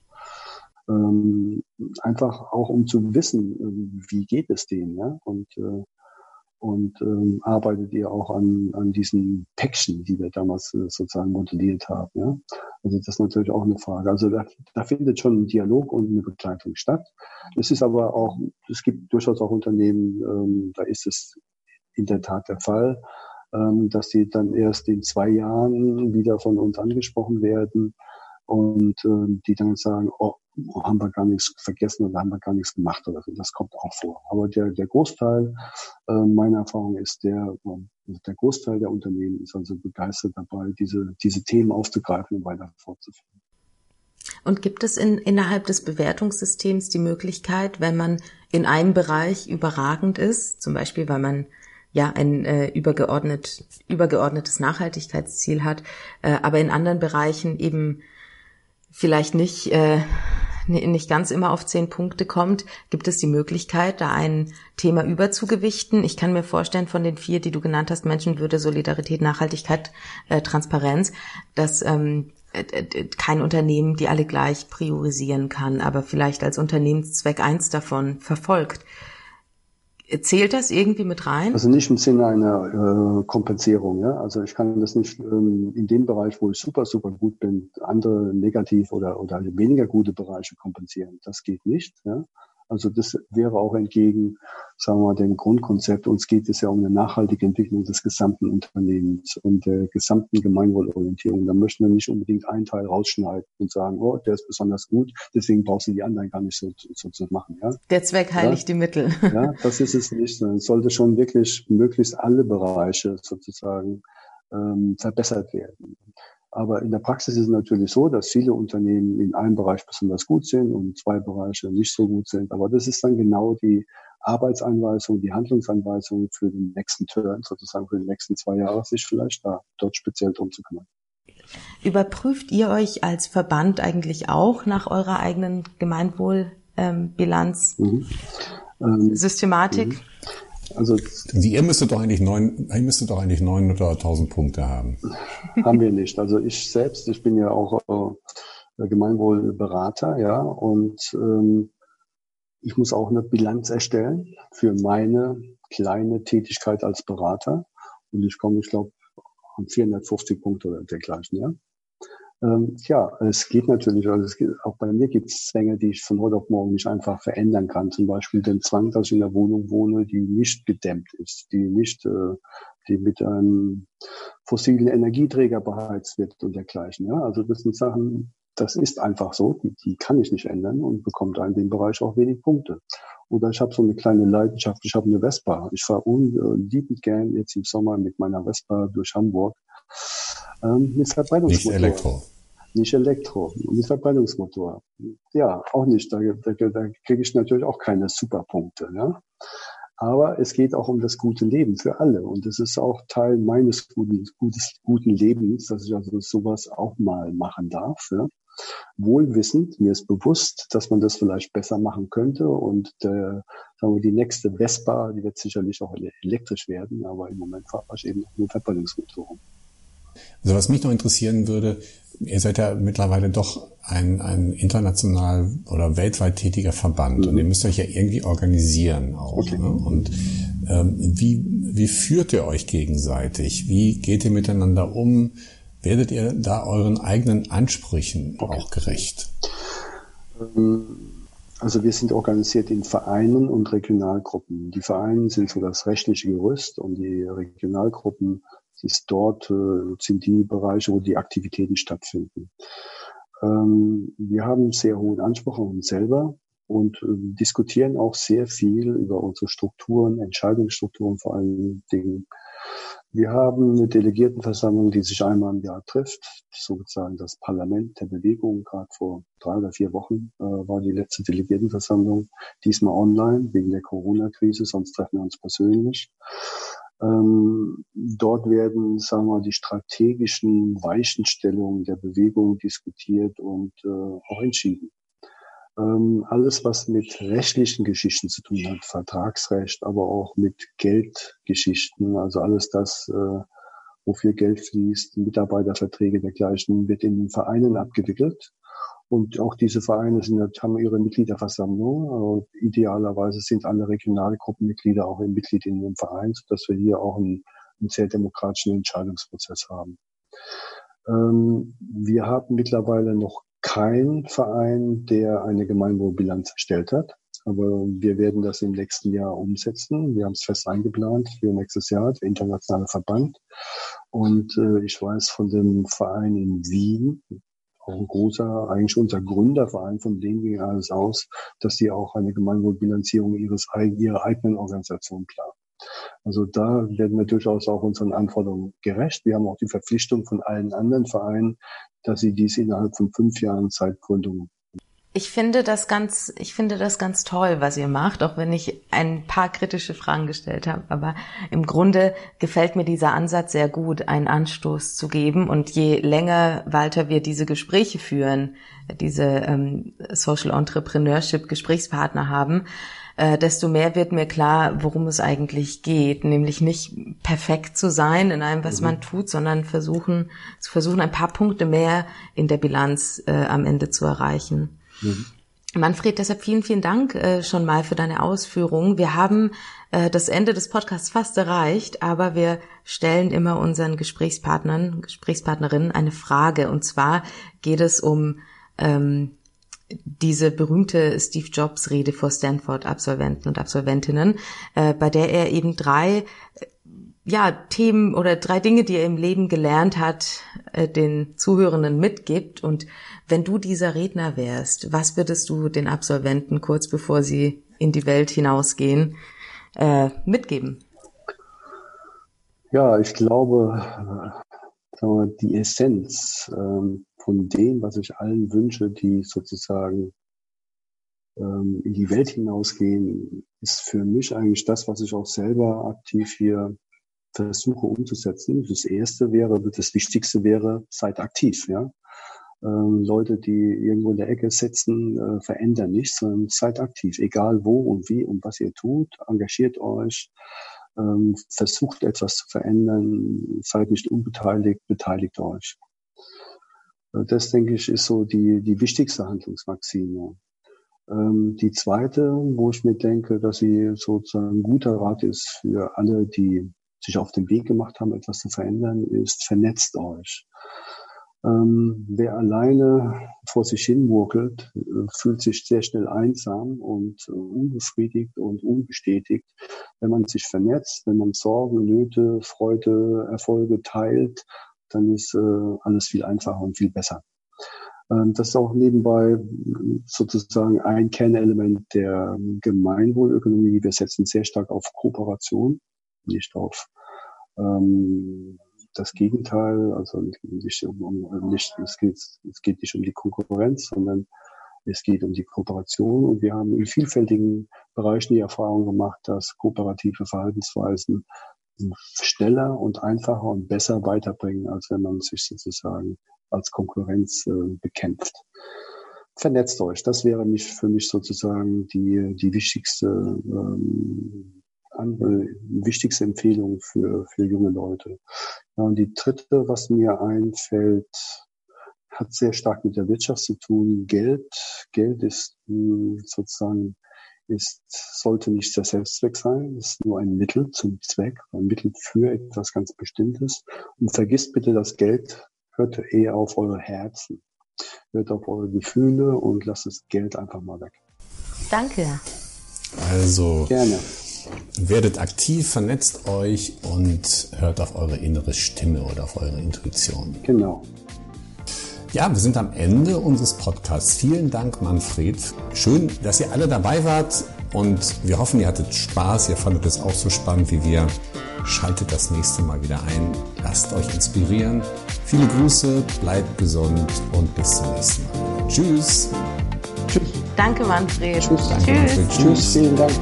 Ähm, einfach auch um zu wissen, äh, wie geht es denen, ja? Und äh, und ähm, arbeitet ihr auch an, an diesen Päckchen, die wir damals äh, sozusagen modelliert haben. Ja? Also das ist natürlich auch eine Frage. Also da, da findet schon ein Dialog und eine Begleitung statt. Es ist aber auch, es gibt durchaus auch Unternehmen, ähm, da ist es in der Tat der Fall, ähm, dass die dann erst in zwei Jahren wieder von uns angesprochen werden und äh, die dann sagen, oh, haben wir gar nichts vergessen oder haben wir gar nichts gemacht oder so. Das kommt auch vor. Aber der, der Großteil äh, meiner Erfahrung ist, der, äh, der Großteil der Unternehmen ist also begeistert dabei, diese, diese Themen aufzugreifen und weiter fortzuführen. Und gibt es in, innerhalb des Bewertungssystems die Möglichkeit, wenn man in einem Bereich überragend ist, zum Beispiel weil man ja ein äh, übergeordnet, übergeordnetes Nachhaltigkeitsziel hat, äh, aber in anderen Bereichen eben vielleicht nicht, äh, nicht ganz immer auf zehn Punkte kommt, gibt es die Möglichkeit, da ein Thema überzugewichten. Ich kann mir vorstellen, von den vier, die du genannt hast, Menschenwürde, Solidarität, Nachhaltigkeit, äh, Transparenz, dass ähm, kein Unternehmen die alle gleich priorisieren kann, aber vielleicht als Unternehmenszweck eins davon verfolgt. Zählt das irgendwie mit rein? Also nicht im Sinne einer äh, Kompensierung. Ja? Also ich kann das nicht ähm, in dem Bereich, wo ich super, super gut bin, andere negativ oder, oder weniger gute Bereiche kompensieren. Das geht nicht. Ja? Also das wäre auch entgegen, sagen wir mal, dem Grundkonzept. Uns geht es ja um eine nachhaltige Entwicklung des gesamten Unternehmens und der gesamten Gemeinwohlorientierung. Da möchten wir nicht unbedingt einen Teil rausschneiden und sagen, oh, der ist besonders gut, deswegen brauchst du die anderen gar nicht so, so zu machen. Ja? Der Zweck heiligt ja? die Mittel. Ja, das ist es nicht. Es sollte schon wirklich möglichst alle Bereiche sozusagen ähm, verbessert werden. Aber in der Praxis ist es natürlich so, dass viele Unternehmen in einem Bereich besonders gut sind und zwei Bereiche nicht so gut sind. Aber das ist dann genau die Arbeitsanweisung, die Handlungsanweisung für den nächsten Turn, sozusagen für die nächsten zwei Jahre, sich vielleicht da dort speziell drum zu kümmern. Überprüft ihr euch als Verband eigentlich auch nach eurer eigenen Gemeinwohlbilanz? Ähm, mhm. Systematik? Mhm. Also ihr müsstet doch eigentlich neun, ihr müsstet doch eigentlich 900.000 Punkte haben. Haben wir nicht. Also ich selbst, ich bin ja auch äh, Gemeinwohlberater, ja, und ähm, ich muss auch eine Bilanz erstellen für meine kleine Tätigkeit als Berater. Und ich komme, ich glaube, an 450 Punkte oder dergleichen, ja. Ähm, ja, es geht natürlich, also es geht, auch bei mir gibt es Zwänge, die ich von heute auf morgen nicht einfach verändern kann. Zum Beispiel den Zwang, dass ich in der Wohnung wohne, die nicht gedämmt ist, die nicht, äh, die mit einem fossilen Energieträger beheizt wird und dergleichen. Ja, also das sind Sachen, das ist einfach so, die, die kann ich nicht ändern und bekommt in dem Bereich auch wenig Punkte. Oder ich habe so eine kleine Leidenschaft, ich habe eine Vespa. Ich fahre unliebend gern jetzt im Sommer mit meiner Vespa durch Hamburg ähm, mit Verbrennungsmotor. Nicht Elektro nicht Elektro, mit Verbrennungsmotor. Ja, auch nicht. Da, da, da kriege ich natürlich auch keine Superpunkte. Ja? Aber es geht auch um das gute Leben für alle. Und es ist auch Teil meines guten, gutes, guten Lebens, dass ich also sowas auch mal machen darf. Ja? Wohlwissend, mir ist bewusst, dass man das vielleicht besser machen könnte. Und der, sagen wir, die nächste Vespa, die wird sicherlich auch elektrisch werden. Aber im Moment fahre ich eben nur Verbrennungsmotor. Also was mich noch interessieren würde, ihr seid ja mittlerweile doch ein, ein international oder weltweit tätiger Verband mhm. und ihr müsst euch ja irgendwie organisieren auch. Okay. Ne? Und ähm, wie, wie führt ihr euch gegenseitig? Wie geht ihr miteinander um? Werdet ihr da euren eigenen Ansprüchen okay. auch gerecht? Ähm, also wir sind organisiert in Vereinen und Regionalgruppen. Die Vereine sind so das rechtliche Gerüst und die Regionalgruppen ist dort, äh, sind die Bereiche, wo die Aktivitäten stattfinden. Ähm, wir haben sehr hohen Anspruch an uns selber und äh, diskutieren auch sehr viel über unsere Strukturen, Entscheidungsstrukturen vor allen Dingen. Wir haben eine Delegiertenversammlung, die sich einmal im Jahr trifft, sozusagen das Parlament der Bewegung. Gerade vor drei oder vier Wochen äh, war die letzte Delegiertenversammlung, diesmal online wegen der Corona-Krise, sonst treffen wir uns persönlich. Ähm, dort werden, sagen wir mal, die strategischen Weichenstellungen der Bewegung diskutiert und äh, auch entschieden. Ähm, alles, was mit rechtlichen Geschichten zu tun hat, Vertragsrecht, aber auch mit Geldgeschichten, also alles das, äh, wofür Geld fließt, Mitarbeiterverträge dergleichen, wird in den Vereinen abgewickelt. Und auch diese Vereine sind, haben ihre Mitgliederversammlung. idealerweise sind alle Regionalgruppenmitglieder auch Mitglied in dem Verein, sodass wir hier auch einen, einen sehr demokratischen Entscheidungsprozess haben. Ähm, wir haben mittlerweile noch keinen Verein, der eine Gemeinwohlbilanz erstellt hat. Aber wir werden das im nächsten Jahr umsetzen. Wir haben es fest eingeplant für nächstes Jahr, der internationale Verband. Und äh, ich weiß von dem Verein in Wien, auch ein großer, eigentlich unser Gründerverein, von dem ging alles aus, dass sie auch eine Gemeinwohlbilanzierung ihres, ihrer eigenen Organisation planen. Also da werden wir durchaus auch unseren Anforderungen gerecht. Wir haben auch die Verpflichtung von allen anderen Vereinen, dass sie dies innerhalb von fünf Jahren seit Gründung ich finde das ganz, ich finde das ganz toll, was ihr macht, auch wenn ich ein paar kritische Fragen gestellt habe. Aber im Grunde gefällt mir dieser Ansatz sehr gut, einen Anstoß zu geben. Und je länger, Walter, wir diese Gespräche führen, diese ähm, Social Entrepreneurship Gesprächspartner haben, äh, desto mehr wird mir klar, worum es eigentlich geht. Nämlich nicht perfekt zu sein in allem, was mhm. man tut, sondern versuchen, zu versuchen, ein paar Punkte mehr in der Bilanz äh, am Ende zu erreichen. Mhm. Manfred, deshalb vielen, vielen Dank äh, schon mal für deine Ausführungen. Wir haben äh, das Ende des Podcasts fast erreicht, aber wir stellen immer unseren Gesprächspartnern, Gesprächspartnerinnen eine Frage. Und zwar geht es um ähm, diese berühmte Steve Jobs Rede vor Stanford Absolventen und Absolventinnen, äh, bei der er eben drei ja, Themen oder drei Dinge, die er im Leben gelernt hat, äh, den Zuhörenden mitgibt. Und wenn du dieser Redner wärst, was würdest du den Absolventen kurz bevor sie in die Welt hinausgehen äh, mitgeben? Ja, ich glaube, äh, die Essenz ähm, von dem, was ich allen wünsche, die sozusagen ähm, in die Welt hinausgehen, ist für mich eigentlich das, was ich auch selber aktiv hier versuche umzusetzen. Das erste wäre, das wichtigste wäre, seid aktiv, ja. Ähm, Leute, die irgendwo in der Ecke sitzen, äh, verändern nichts, sondern seid aktiv, egal wo und wie und was ihr tut, engagiert euch, ähm, versucht etwas zu verändern, seid nicht unbeteiligt, beteiligt euch. Äh, das, denke ich, ist so die, die wichtigste Handlungsmaxime. Ähm, die zweite, wo ich mir denke, dass sie sozusagen ein guter Rat ist für alle, die sich auf den Weg gemacht haben, etwas zu verändern, ist vernetzt euch. Ähm, wer alleine vor sich hin wurkelt, äh, fühlt sich sehr schnell einsam und äh, unbefriedigt und unbestätigt. Wenn man sich vernetzt, wenn man Sorgen, Nöte, Freude, Erfolge teilt, dann ist äh, alles viel einfacher und viel besser. Ähm, das ist auch nebenbei sozusagen ein Kernelement der Gemeinwohlökonomie. Wir setzen sehr stark auf Kooperation nicht auf ähm, das Gegenteil, also nicht um, nicht, es, geht, es geht nicht um die Konkurrenz, sondern es geht um die Kooperation und wir haben in vielfältigen Bereichen die Erfahrung gemacht, dass kooperative Verhaltensweisen schneller und einfacher und besser weiterbringen, als wenn man sich sozusagen als Konkurrenz äh, bekämpft. Vernetzt euch, das wäre mich für mich sozusagen die, die wichtigste ähm, andere wichtigste Empfehlung für, für junge Leute. Ja, und die dritte, was mir einfällt, hat sehr stark mit der Wirtschaft zu tun. Geld, Geld ist hm, sozusagen ist, sollte nicht der Selbstzweck sein, ist nur ein Mittel zum Zweck, ein Mittel für etwas ganz Bestimmtes. Und vergisst bitte das Geld, hört eher auf eure Herzen, hört auf eure Gefühle und lasst das Geld einfach mal weg. Danke. Also, Gerne. Werdet aktiv, vernetzt euch und hört auf eure innere Stimme oder auf eure Intuition. Genau. Ja, wir sind am Ende unseres Podcasts. Vielen Dank, Manfred. Schön, dass ihr alle dabei wart und wir hoffen, ihr hattet Spaß. Ihr fandet es auch so spannend wie wir. Schaltet das nächste Mal wieder ein. Lasst euch inspirieren. Viele Grüße, bleibt gesund und bis zum nächsten Mal. Tschüss. Tschüss. Danke, Manfred. Tschüss. Danke, Tschüss. Manfred. Tschüss. Vielen Dank.